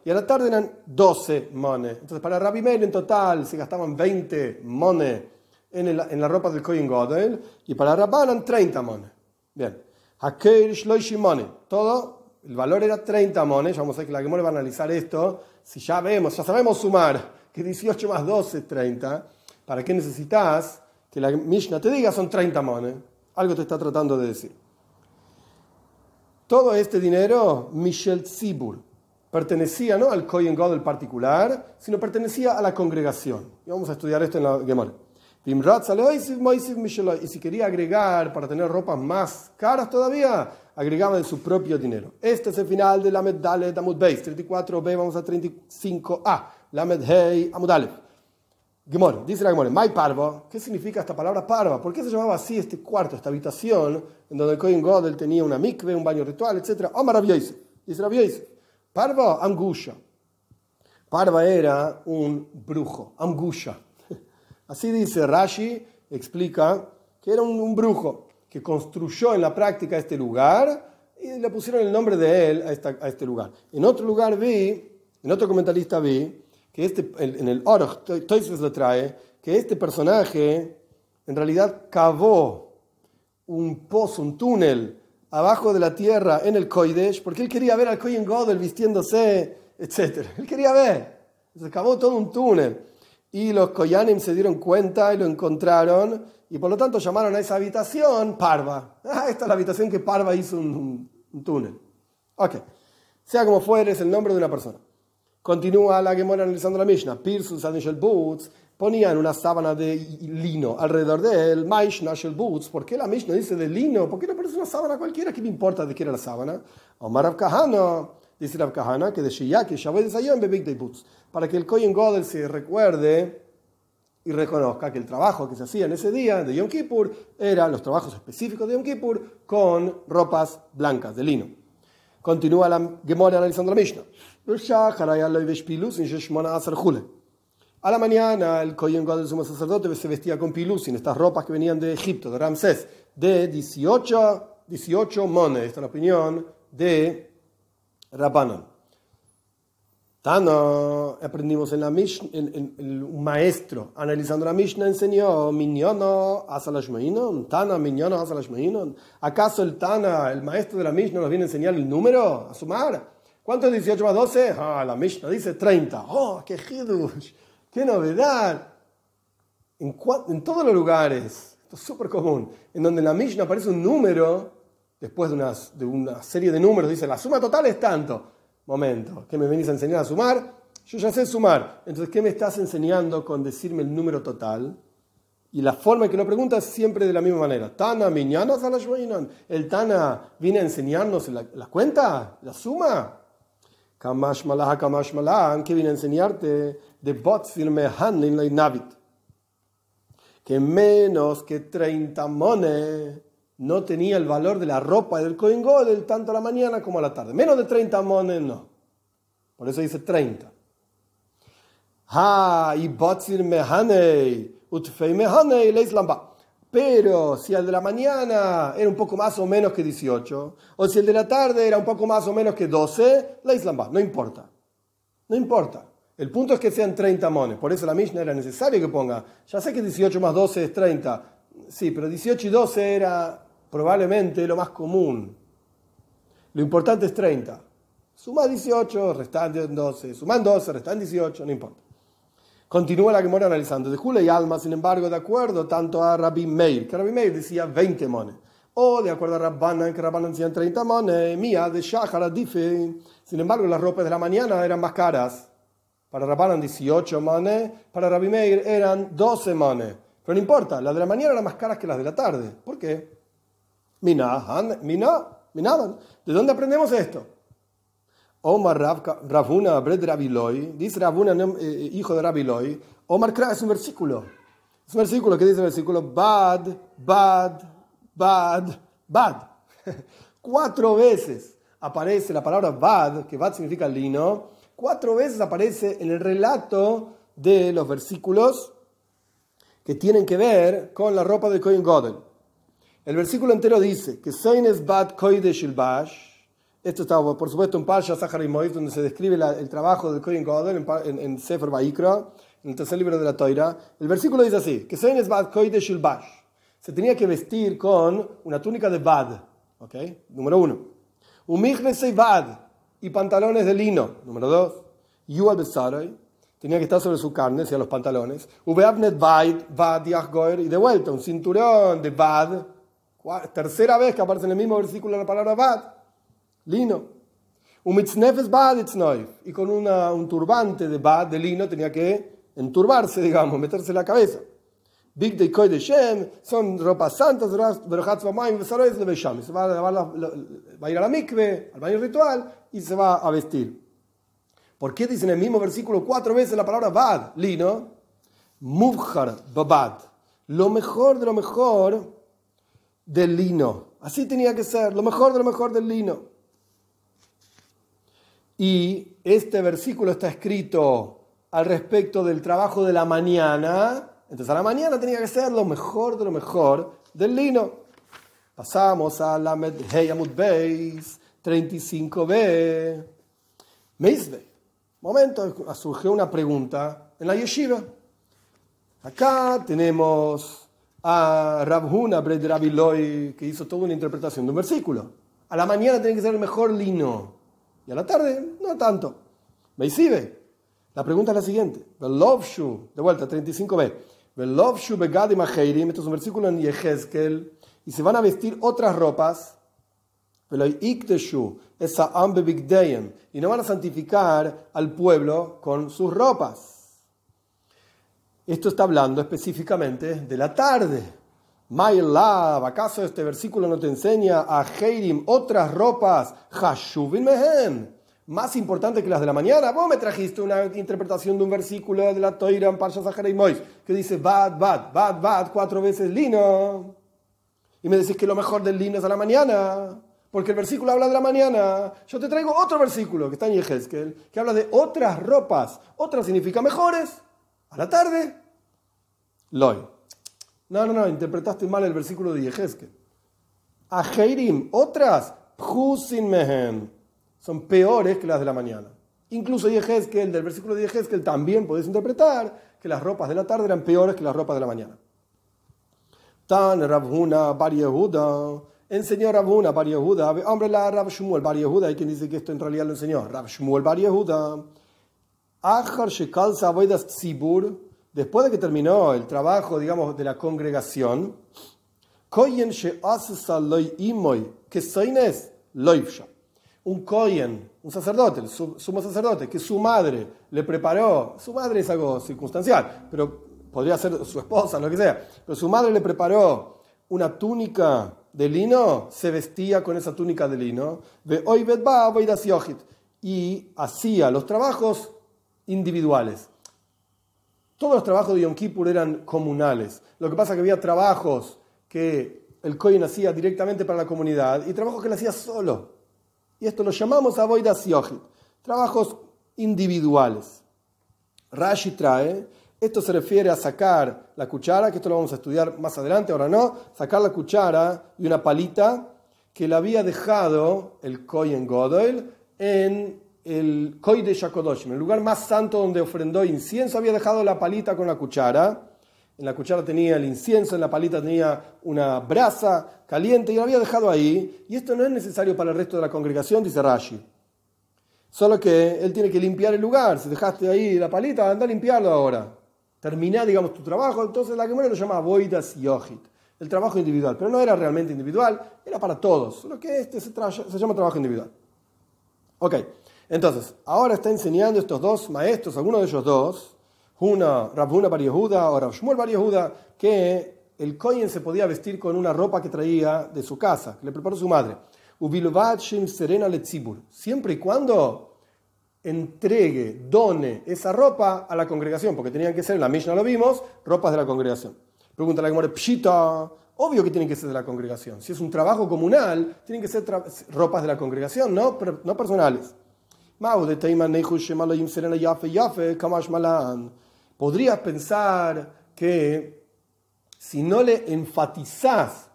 Y a la tarde eran 12 manes. Entonces para Rabbi Meir en total se gastaban 20 manes en, en, la ropa del Kohen Godel y para Rabbanan 30 manes. Bien. Hakeir Shloishi Todo, el valor era 30 manes. Vamos a ver que la Gemora va a analizar esto. Si ya vemos, ya sabemos sumar que 18 más 12 es 30, ¿para qué necesitas que la Mishnah te diga son 30 mones? Algo te está tratando de decir. Todo este dinero, Michel Tzibur, pertenecía no al Kohen God particular, sino pertenecía a la congregación. Y vamos a estudiar esto en la Gemara. Y si quería agregar para tener ropas más caras todavía, agregaba de su propio dinero. Este es el final de la Medale de Amud Beis, 34b, vamos a 35a. Lamed Hei Amudalef. Dice la Gemor, Mai Parva, ¿qué significa esta palabra parva? ¿Por qué se llamaba así este cuarto, esta habitación, en donde el Kohen Godel tenía una mikve, un baño ritual, etc.? Omar Rabbi dice Rabbi Parva, angusha. Parva era un brujo, angusha. Así dice Rashi, explica que era un, brujo que construyó en la práctica este lugar y le pusieron el nombre de él a este lugar. En otro lugar vi, en otro comentarista vi, que este, en el Oroch, Toyses lo trae, que este personaje en realidad cavó un pozo, un túnel abajo de la tierra en el Koidesh, porque él quería ver al Kohen Godel vistiéndose, etc. Él quería ver. Se cavó todo un túnel. Y los Koyanim se dieron cuenta y lo encontraron, y por lo tanto llamaron a esa habitación Parva. Ah, esta es la habitación que Parva hizo un, un túnel. Ok. Sea como fuere, es el nombre de una persona. Continúa la Gemora analizando la Mishnah. Pirsus Shel Boots ponían una sábana de lino alrededor de él. Maishna Shel Boots. ¿Por qué la Mishnah dice de lino? ¿Por qué no parece una sábana cualquiera? ¿Qué me importa de qué era la sábana? Omar Rav Kahana. Dice Rav que de Shiyaki Shabbat Zayon Bebik de Boots. Para que el Kohen Godel se recuerde y reconozca que el trabajo que se hacía en ese día de Yom Kippur era los trabajos específicos de Yom Kippur con ropas blancas de lino. Continúa la Gemora analizando la Mishnah. A la mañana el Kohen God, el sumo sacerdote, se vestía con pilusin, estas ropas que venían de Egipto, de Ramsés, de 18, 18 mones. Esta es la opinión de Rabbanon. Tano, aprendimos en la Mishnah, en, un maestro analizando la Mishnah enseñó Minyono Asalashmainon, Tana Minyono Asalashmainon. ¿Acaso el Tana, el maestro de la Mishnah, nos viene a enseñar el número, a sumar? ¿Cuánto es 18 más 12? Ah, la Mishnah dice 30. ¡Oh, qué hidush! ¡Qué novedad! En, todos los lugares, esto es súper común, en donde la Mishnah aparece un número, después de una, serie de números, dice la suma total es tanto. Momento, ¿qué me venís a enseñar a sumar? Yo ya sé sumar. Entonces, ¿qué me estás enseñando con decirme el número total? Y la forma en que lo preguntas es siempre de la misma manera. Tana, miñanos El Tana viene a enseñarnos la, la cuenta, la suma. Kamash Malaha Kamash Malaha, que viene a enseñarte de Botzir Mehanin Navit. Que menos que 30 mones no tenía el valor de la ropa del Kohen Godel tanto a la mañana como a la tarde. Menos de 30 mones no. Por eso dice 30. Ha, y Botzir Mehanei, Utfei Mehanei, Leislamba. Pero si el de la mañana era un poco más o menos que 18, o si el de la tarde era un poco más o menos que 12, la Islam va, no importa. No importa. El punto es que sean 30 mones. Por eso la Mishnah era necesario que ponga, ya sé que 18 más 12 es 30. Sí, pero 18 y 12 era probablemente lo más común. Lo importante es 30. Suma 18, restan 12. Suman 12, restan 18, no importa. Continúa la Gemora analizando. De Jula y Alma, sin embargo, de acuerdo tanto a Rabbi Meir, que Rabbi Meir decía 20 mones. O de acuerdo a Rabbanan, que Rabbanan decía 30 mones. Mía, de Shahar, Dife. Sin embargo, las ropas de la mañana eran más caras. Para Rabbanan 18 mones, para Rabbi Meir eran 12 mones. Pero no importa, las de la mañana eran más caras que las de la tarde. ¿Por qué? Mina, mina. ¿De dónde aprendemos esto? Omar Ravuna, Bred Rabiloi, dice Ravuna, eh, hijo de Rabiloi, Omar Kra es un versículo. Es un versículo que dice el versículo bad, bad, bad, bad. Cuatro veces aparece la palabra bad, que bad significa lino, cuatro veces aparece en el relato de los versículos que tienen que ver con la ropa de Kohen Godel. El versículo entero dice que Soines Bad Koidesh Esto está, por supuesto, en Parsha Sahara y Mois, donde se describe el trabajo de Kohen Godel en, Sefer Baikra, en el tercer libro de la Toira. El versículo dice así: que Soines Bad Koidesh Se tenía que vestir con una túnica de Bad. ¿Ok? Número uno. Umichnesei Bad. Y pantalones de lino. Número dos. Yual Besaroy tenía que estar sobre su carne, hacia los pantalones. Ubeabnet Bad Y de vuelta, un cinturón de Bad Tercera vez que aparece en el mismo versículo la palabra bad, lino. Y con un turbante de bad, de lino, tenía que enturbarse, digamos, meterse la cabeza. Big Koy de Shem, son ropas santas, se va a, va a ir a la mikve, al baño ritual, y se va a vestir. ¿Por qué dice en el mismo versículo cuatro veces la palabra bad, lino? Mubhar babad. Lo mejor de lo mejor del lino. Así tenía que ser, lo mejor de lo mejor del lino. Y este versículo está escrito al respecto del trabajo de la mañana. Entonces a la mañana tenía que ser lo mejor de lo mejor del lino. Pasamos a la Heyamut Beis 35b. Meisbe. Momento, surgió una pregunta en la yeshiva. Acá tenemos a Rabhuna, Bred Rabiloy, que hizo toda una interpretación de un versículo. A la mañana tiene que ser el mejor lino la tarde no tanto. Meisibe. La pregunta es la siguiente. De vuelta, 35b. Esto es un versículo en Yehezkel. Y se van a vestir otras ropas. Y no van a santificar al pueblo con sus ropas. Esto está hablando específicamente de la tarde. Love, ¿acaso este versículo no te enseña a Heirim otras ropas? Hashuvin mehem. Más importante que las de la mañana. Vos me trajiste una interpretación de un versículo de la Toira en Parsha y Mois que dice bad, bad, bad, bad, cuatro veces lino. Y me decís que lo mejor del lino es a la mañana. Porque el versículo habla de la mañana. Yo te traigo otro versículo que está en Yehezkel, que habla de otras ropas. Otras significa mejores. A la tarde, Loy. No, no, no, interpretaste mal el versículo de Yehezkel. A Heirim, otras, Phusin Mehen, son peores que las de la mañana. Incluso Yehezkel, del versículo de Yehezkel, también puedes interpretar que las ropas de la tarde eran peores que las ropas de la mañana. Tan Rabhuna Bar Yehuda, enseñó Rabhuna Bar Yehuda, hombre la Rab Shmuel Bar Yehuda, hay quien dice que esto en realidad lo enseñó, Rab Shmuel Bar Yehuda. Achar Shekal Tzibur, después de que terminó el trabajo, digamos, de la congregación, un koyen, un sacerdote, el sumo sacerdote, que su madre le preparó, su madre es algo circunstancial, pero podría ser su esposa, lo que sea, pero su madre le preparó una túnica de lino, se vestía con esa túnica de lino, y hacía los trabajos individuales. Todos los trabajos de Yom Kippur eran comunales. Lo que pasa es que había trabajos que el Kohen hacía directamente para la comunidad y trabajos que él hacía solo. Y esto lo llamamos Avoidas Yochit, trabajos individuales. Rashi trae, esto se refiere a sacar la cuchara, que esto lo vamos a estudiar más adelante, ahora no, sacar la cuchara y una palita que le había dejado el Kohen Godel en el Koi de Shakodoshim, el lugar más santo donde ofrendó incienso, había dejado la palita con la cuchara. En la cuchara tenía el incienso, en la palita tenía una brasa caliente y lo había dejado ahí. Y esto no es necesario para el resto de la congregación, dice Rashi. Solo que él tiene que limpiar el lugar. Si dejaste ahí la palita, anda a limpiarlo ahora. Terminá, digamos, tu trabajo. Entonces la Gemara lo llama Boidas Yohit. El trabajo individual. Pero no era realmente individual, era para todos. Solo que este se, se llama trabajo individual. Ok. Entonces, ahora está enseñando estos dos maestros, algunos de ellos dos, una Rabuna Bar o Rab Shmuel Bar que el Kohen se podía vestir con una ropa que traía de su casa, que le preparó su madre. serena Siempre y cuando entregue, done esa ropa a la congregación, porque tenían que ser, en la Mishnah lo vimos, ropas de la congregación. Pregunta la Gemore, pshita, obvio que tienen que ser de la congregación. Si es un trabajo comunal, tienen que ser ropas de la congregación, no personales. Podrías pensar que si no le enfatizás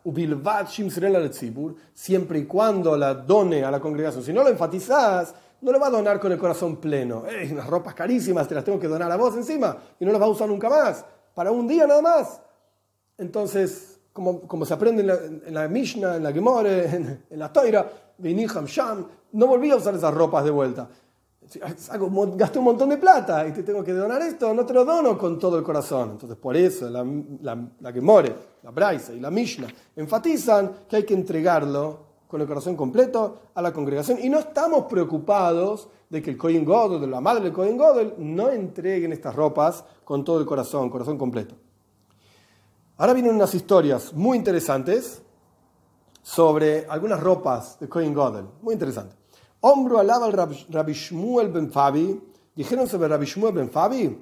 siempre y cuando la done a la congregación, si no lo enfatizás, no lo va a donar con el corazón pleno. ¡Ey, unas ropas carísimas, te las tengo que donar a vos encima y no las va a usar nunca más, para un día nada más. Entonces, como, se aprende en la, Mishnah, en la Gemore, en, la Toira, Sham, no volví a usar esas ropas de vuelta. gasté un montón de plata y te tengo que donar esto, no te lo dono con todo el corazón. Entonces, por eso la, la, la Gemore, la Braisa y la Mishnah enfatizan que hay que entregarlo con el corazón completo a la congregación. Y no estamos preocupados de que el Kohen Godel, de la madre del Kohen Godel, no entreguen estas ropas con todo el corazón, corazón completo. Ahora vienen unas historias muy interesantes sobre algunas ropas de Kohen Godel. Muy interesante. Hombro alaba al Rabbi Shmuel ben Fabi. Dijeron sobre Rabbi Shmuel ben Fabi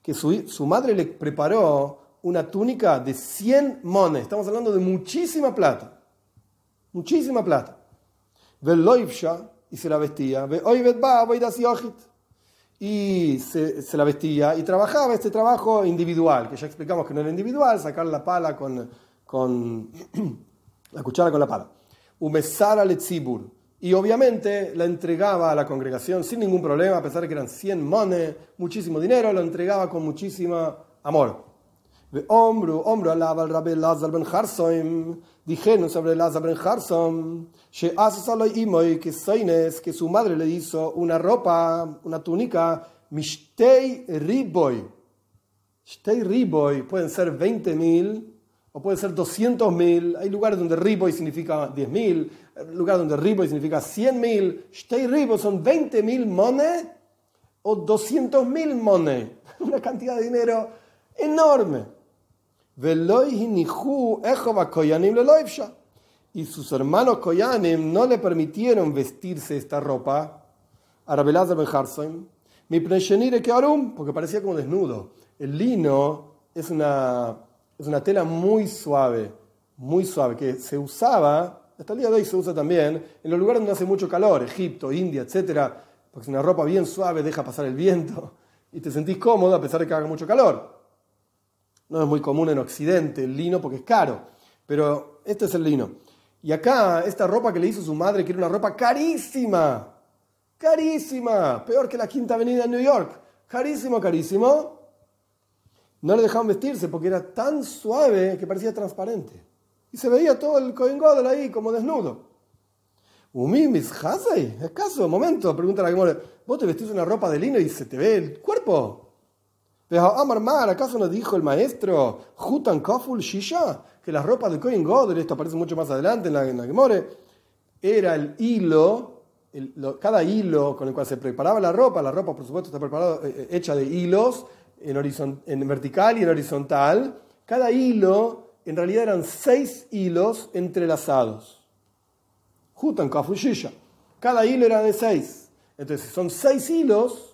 que su, su madre le preparó una túnica de 100 mones. Estamos hablando de muchísima plata. Muchísima plata. Y se la vestía. Y se, se, la vestía y trabajaba este trabajo individual, que ya explicamos que no era individual, sacar la pala con, con la cuchara con la pala. Umesara letzibur. Y obviamente la entregaba a la congregación sin ningún problema, a pesar de que eran 100 mones, muchísimo dinero, lo entregaba con muchísimo amor. Hombro, hombro alaba al rabbi Lazar ben Harsoim, dijeron sobre Lazar ben Harsom, que que su madre le hizo una ropa, una túnica, mishtei riboy. Shtei riboy pueden ser 20.000 o pueden ser 200.000. Hay lugares donde riboy significa 10.000, lugares donde riboy significa 100.000. Shtei riboy son 20.000 mones o 200.000 mones. Una cantidad de dinero enorme. Y sus hermanos Koyanim no le permitieron vestirse esta ropa a Rabelazar ben Harsoim, porque parecía como desnudo. El lino es una, es una tela muy suave, muy suave, que se usaba, hasta el día de hoy se usa también, en los lugares donde hace mucho calor, Egipto, India, etc. Porque es una ropa bien suave, deja pasar el viento y te sentís cómodo a pesar de que haga mucho calor. No es muy común en Occidente el lino porque es caro, pero este es el lino. Y acá, esta ropa que le hizo su madre, que era una ropa carísima, carísima, peor que la Quinta Avenida en New York, carísimo, carísimo, no le dejaban vestirse porque era tan suave que parecía transparente. Y se veía todo el Cohen ahí como desnudo. Umi, mis ¿acaso? Momento, pregunta la que ¿vos te vestís una ropa de lino y se te ve el cuerpo? Amar Mar, ¿acaso nos dijo el maestro Hutan Koful Shisha? Que las ropas de Kohen Godel, esto aparece mucho más adelante en la, en la Gemore, era el hilo, cada hilo con el cual se preparaba la ropa, la ropa por supuesto está preparada, eh, eh, hecha de hilos en, en vertical y en horizontal, cada hilo en realidad eran seis hilos entrelazados. Hutan Koful Shisha. Cada hilo era de seis. Entonces, son seis hilos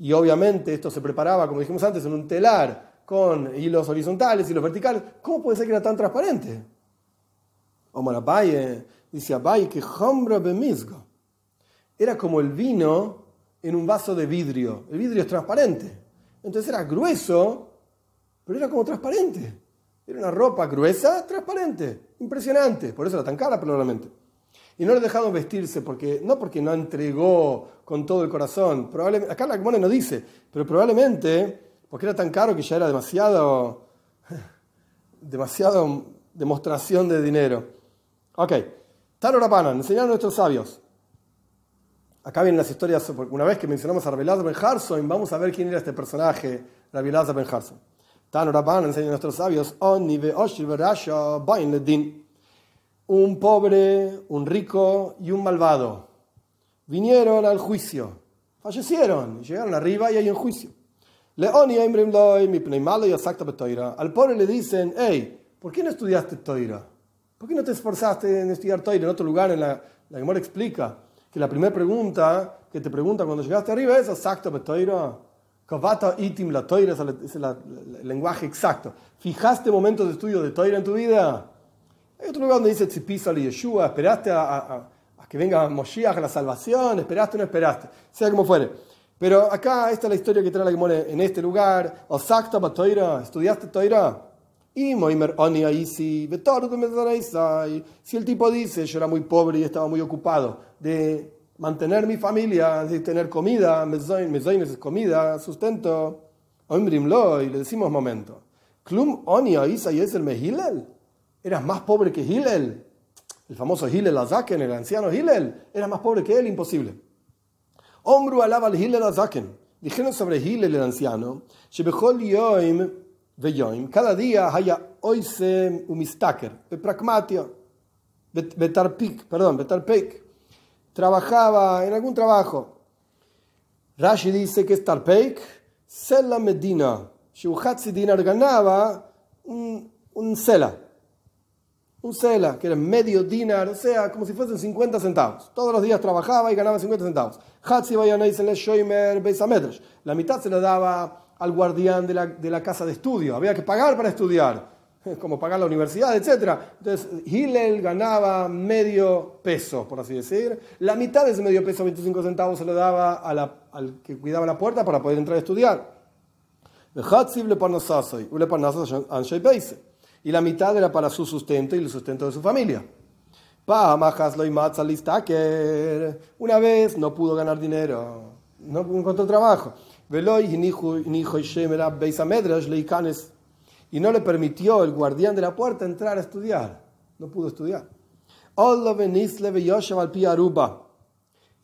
y obviamente esto se preparaba, como dijimos antes, en un telar con hilos horizontales, y hilos verticales. ¿Cómo puede ser que era tan transparente? Omar Abaye dice Abaye que hombra bemisgo. Era como el vino en un vaso de vidrio. El vidrio es transparente. Entonces era grueso, pero era como transparente. Era una ropa gruesa, transparente. Impresionante. Por eso era tan cara probablemente. Y no le dejaron vestirse, porque, no porque no entregó con todo el corazón. Probablemente, acá la Gemone no dice, pero probablemente porque era tan caro que ya era demasiado, demasiado demostración de dinero. Ok, Tano Rapanan, enseñaron a nuestros sabios. Acá vienen las historias, una vez que mencionamos a Rabelazar Ben Harson, vamos a ver quién era este personaje, Rabelazar Ben Harson. Tano Rapanan enseña a nuestros sabios, Oni ve Bain un pobre, un rico y un malvado. Vinieron al juicio, fallecieron, llegaron arriba y hay un juicio. Al pobre le dicen, hey, ¿por qué no estudiaste Toira? ¿Por qué no te esforzaste en estudiar Toira en otro lugar, en la La Gemara explica que la primera pregunta que te pregunta cuando llegaste arriba es exacto, Kavata itim la toira es el, lenguaje exacto. ¿Fijaste momentos de estudio de toira en tu vida? Hay otro lugar donde dice tzipisa y Yeshua, esperaste a, que venga Moshiach a la salvación, esperaste o no esperaste, sea como fuere. Pero acá esta es la historia que trae la Gemara en este lugar. Exacto, toira, ¿estudiaste toira? Y si el tipo dice, yo era muy pobre y estaba muy ocupado de mantener mi familia, de tener comida, mezoin es comida, sustento, y le decimos momento, Klum oni Isa y es el Mehilel, eras más pobre que Hillel, el famoso Hillel Azaken, el anciano Hillel, eras más pobre que él, imposible. Omru alaba al Hillel Azaken, dijeron sobre Hillel el anciano, Shebechol Yoim cada día haya oise umistaker, bepragmatio, betarpik, perdón, betarpik, trabajaba en algún trabajo. Rashi dice que es tarpeik, sela medina, Shuhatzi dinar ganaba un, un sela, un sela, que era medio dinar, o sea, como si fuesen 50 centavos. Todos los días trabajaba y ganaba 50 centavos. La mitad se le daba al guardián de la, de la casa de estudio. Había que pagar para estudiar, como pagar la universidad, etc. Entonces, Hillel ganaba medio peso, por así decir. La mitad de ese medio peso, 25 centavos, se lo daba al que cuidaba la puerta para poder entrar a estudiar. Y la mitad era para su sustento y el sustento de su familia. Una vez no pudo ganar dinero, no encontró trabajo. Y no le permitió el guardián de la puerta entrar a estudiar. No pudo estudiar.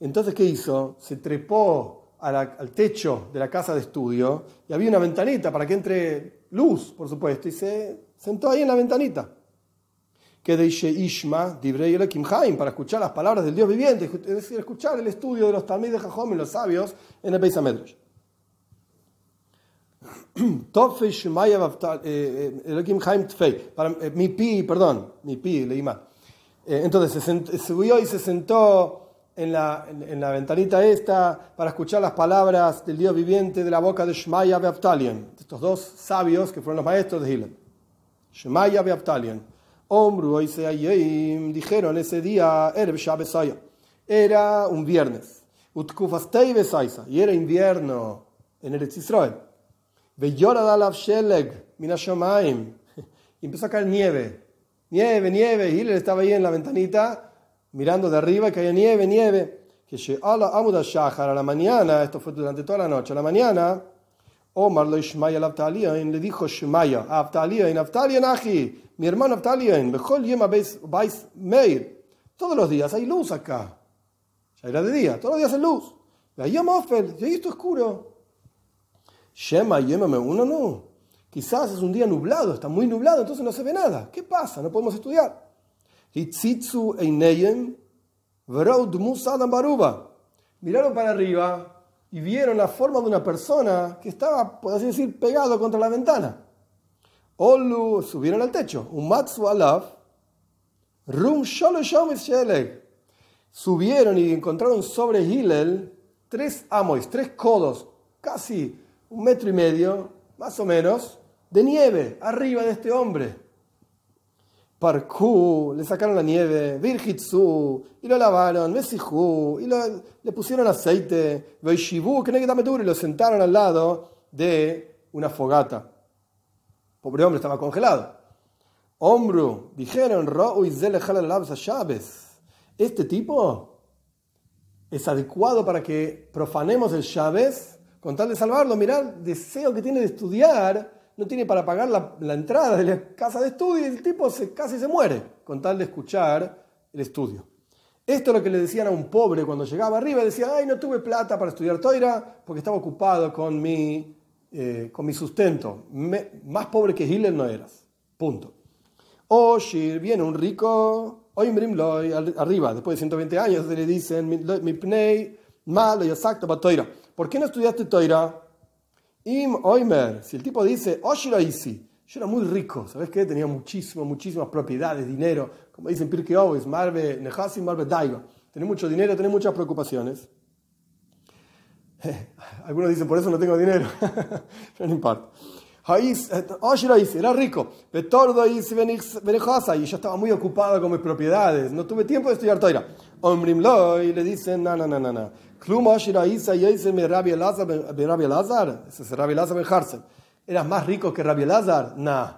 Entonces, ¿qué hizo? Se trepó al techo de la casa de estudio y había una ventanita para que entre luz, por supuesto, y se sentó ahí en la ventanita. Que dice Ishma, para escuchar las palabras del Dios viviente, es decir, escuchar el estudio de los Talmud de Jajom y los sabios en el Beis Medrash. Para mi pi, perdón, mi pi, leí mal. Entonces se subió y se sentó en la, en, la, ventanita esta para escuchar las palabras del Dios viviente de la boca de Shmaya Beaftalian, estos dos sabios que fueron los maestros de Hillel. Shmaya Beaftalian. Ombru dijeron ese día, era un viernes. Y era invierno en Eretz Israel. Y empezó a caer nieve. Nieve, nieve. Él estaba ahí en la ventanita mirando de arriba y caía nieve, nieve. Que a la mañana, esto fue durante toda la noche, a la mañana, Omar lo Ishmaya le dijo Shmaya, Abtalion, Abtalion Aji, mi hermano Abtalion, mejor Yema Bais Meir. Todos los días hay luz acá. Ya era de día, todos los días hay luz. Veía Mofel, y ahí está oscuro. Shema, me uno no. Quizás es un día nublado, está muy nublado, entonces no se ve nada. ¿Qué pasa? No podemos estudiar. Miraron para arriba y vieron la forma de una persona que estaba, por así decir, pegado contra la ventana. Olu subieron al techo. Un matsu alav. Rum Subieron y encontraron sobre Hillel tres amois, tres codos, casi un metro y medio, más o menos, de nieve arriba de este hombre. Parkú, le sacaron la nieve, Virjitsu, y lo lavaron, Mesijú, y le pusieron aceite, Veishivu, que y lo sentaron al lado de una fogata. Pobre hombre, estaba congelado. Ombru, dijeron, Este tipo es adecuado para que profanemos el Shabes con tal de salvarlo, mirá, deseo que tiene de estudiar, no tiene para pagar la, entrada de la casa de estudio y el tipo se, casi se muere con tal de escuchar el estudio. Esto es lo que le decían a un pobre cuando llegaba arriba, decía, ay, no tuve plata para estudiar Toira porque estaba ocupado con mi, eh, con mi sustento. más pobre que Hillel no eras. Punto. O viene un rico, hoy arriba, después de 120 años, le dicen, mi pnei, malo y exacto para Toira. ¿por qué no estudiaste Toira? Im Oimer, si el tipo dice, Oshiraisi, yo era muy rico, ¿sabes qué? Tenía muchísimas, muchísimas propiedades, dinero, como dicen Pirke Ovis, Marve Nehasim, Marve Daigo. tenés mucho dinero, tenés muchas preocupaciones. Algunos dicen, por eso no tengo dinero. no importa. Era rico. Y yo estaba muy ocupado con mis propiedades. No tuve tiempo de estudiar Toira. Y le dicen, no, no, no, no, no. Ese es Rabbi Lazar Ben ¿Eras más rico que Rabbi Lazar? Nah.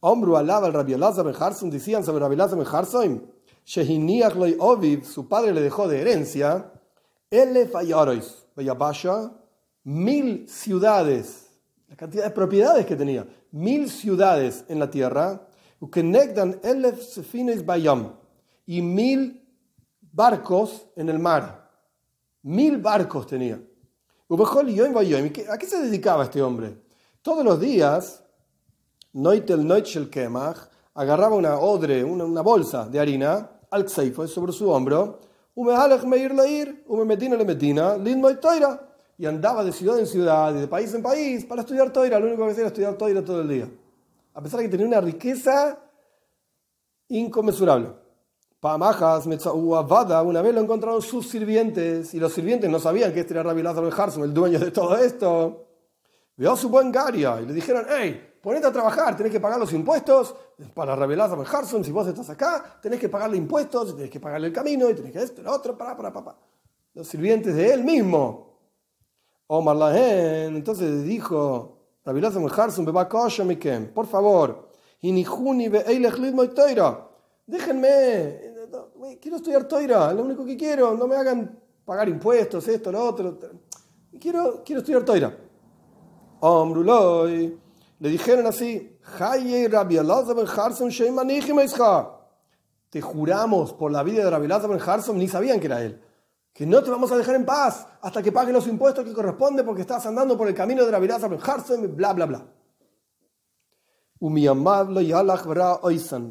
Hombro alaba al Rabbi Lazar Ben Harson. Decían sobre Rabbi Lazar Ben Harson. Shehiniach loy oviv. Su padre le dejó de herencia. Elef ayarois. Vayabasha. Mil ciudades la cantidad de propiedades que tenía. Mil ciudades en la tierra, y mil barcos en el mar. Mil barcos tenía. ¿A qué se dedicaba este hombre? Todos los días, agarraba una odre, una, bolsa de harina, al sobre su hombro, y andaba de ciudad en ciudad y de país en país para estudiar Toira. Lo único que hacía era estudiar Toira todo el día. A pesar de que tenía una riqueza inconmensurable. Pamajas, Avada, una vez lo encontraron sus sirvientes y los sirvientes no sabían que este era Rabbi Lázaro el dueño de todo esto. Vio su buen Garia y le dijeron, hey, ponete a trabajar, tenés que pagar los impuestos para Rabbi Lázaro Harson, si vos estás acá, tenés que pagarle impuestos, tenés que pagarle el camino y tenés que esto, lo otro, para, para, para. Los sirvientes de él mismo Omar Lahen, entonces dijo, por favor, déjenme, quiero estudiar Toira, lo único que quiero, no me hagan pagar impuestos, esto, lo otro, quiero, quiero estudiar Toira. Omruloy, le dijeron así, te juramos por la vida de Rabbi ben Harson, ni sabían que era él que no te vamos a dejar en paz hasta que pagues los impuestos que corresponden porque estás andando por el camino de la vida bla, bla, bla.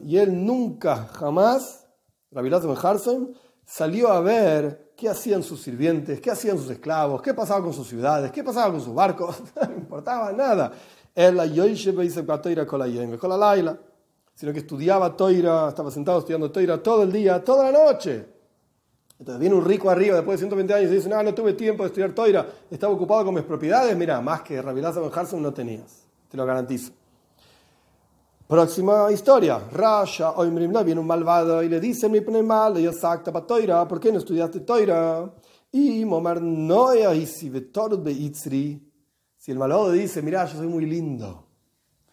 Y él nunca, jamás, Rabilaza Ben salió a ver qué hacían sus sirvientes, qué hacían sus esclavos, qué pasaba con sus ciudades, qué pasaba con sus barcos, no importaba nada. Él sino que estudiaba Toira, estaba sentado estudiando Toira todo el día, toda la noche. Entonces viene un rico arriba después de 120 años y dice, no, no tuve tiempo de estudiar Toira, estaba ocupado con mis propiedades. Mira, más que Rabilaza Ben Harson no tenías, te lo garantizo. Próxima historia. Rasha no viene un malvado y le dice, mi mal, yo sacta para Toira, ¿por qué no estudiaste Toira? Y Momar no si el malvado dice, mira, yo soy muy lindo,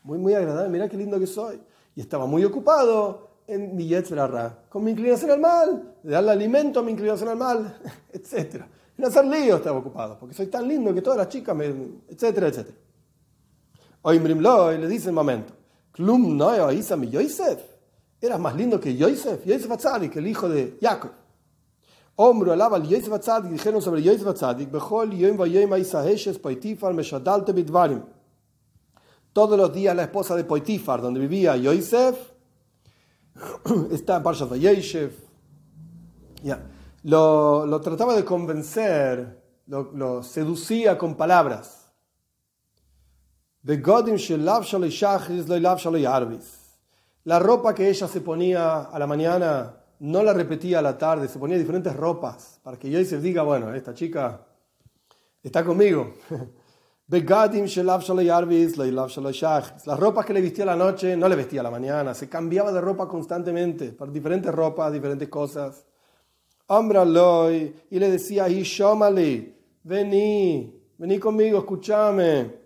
muy, muy agradable, mira qué lindo que soy. Y estaba muy ocupado en mi yetzerara, con mi inclinación al mal, de darle alimento a mi inclinación al mal, etc. En hacer lío estaba ocupado, porque soy tan lindo que todas las chicas me. etcétera, etcétera. Hoy Mrimloy le dice momento: Klum no Isa mi Yosef. Eras más lindo que Yosef, Yosef Atzadik, el hijo de Jacob. Hombro alaba al Yosef Atzadik, dijeron sobre Yosef Atzadik: Bechol Yom Vayem Isa Heshes Poitifar Meshadalte Bidvarim. Todos los días la esposa de Poitifar, donde vivía Yosef, está en Parshat Vayeshev. Lo, lo, trataba de convencer, lo, lo seducía con palabras. La ropa que ella se ponía a la mañana no la repetía a la tarde, se ponía diferentes ropas para que Yosef diga, bueno, esta chica está conmigo. Las ropas que le vestía a la noche no le vestía a la mañana, se cambiaba de ropa constantemente, para diferentes ropas, diferentes cosas. Loy, y le decía, Hishomali, vení, vení conmigo, escúchame.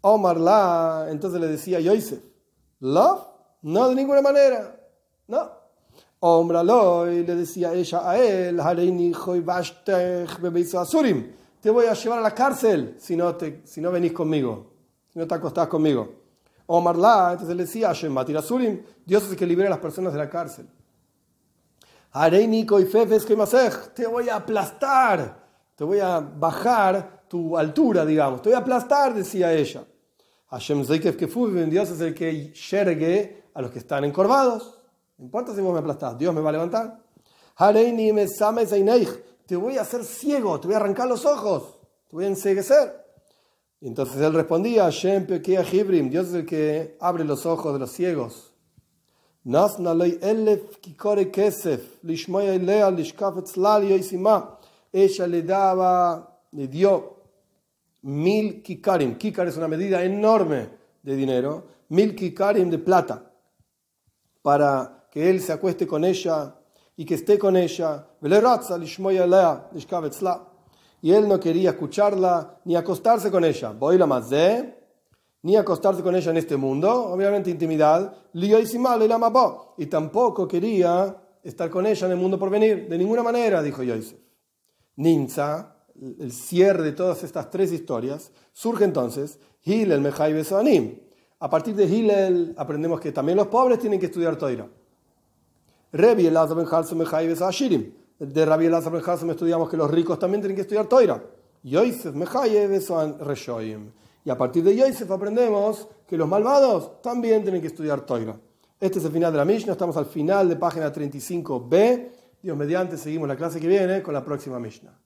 Omar la, entonces le decía Yosef, ¿love? No, de ninguna manera, no. Loy, le decía ella a él, Asurim te voy a llevar a la cárcel si no, te, si no venís conmigo, si no te acostás conmigo. Omar la, entonces le decía a Surim, Dios es el que libera a las personas de la cárcel. Areinico y Fefes te voy a aplastar, te voy a bajar tu altura, digamos, te voy a aplastar, decía ella. Hashem Dios es el que yergue a los que están encorvados. No importa si me aplastás, Dios me va a levantar te voy a hacer ciego, te voy a arrancar los ojos, te voy a enseguecer. Y entonces él respondía, Dios es el que abre los ojos de los ciegos. Ella le daba, le dio mil kikarim. Kikar es una medida enorme de dinero. Mil kikarim de plata. Para que él se acueste con ella y que esté con ella. Y él no quería escucharla ni acostarse con ella. Voy la más de ni acostarse con ella en este mundo, obviamente intimidad, y tampoco quería estar con ella en el mundo por venir, de ninguna manera, dijo Yosef. Ninza, el cierre de todas estas tres historias, surge entonces Hillel, Mejai Besoanim. A partir de Hillel aprendemos que también los pobres tienen que estudiar Toira. Rebi Elazar ben Mejai Ashirim. De Rabbi Elazar ben estudiamos que los ricos también tienen que estudiar Toira. Yosef Mejai Reshoim. Y a partir de Yosef aprendemos que los malvados también tienen que estudiar Toira. Este es el final de la Mishnah, estamos al final de página 35b. Dios mediante, seguimos la clase que viene con la próxima Mishnah.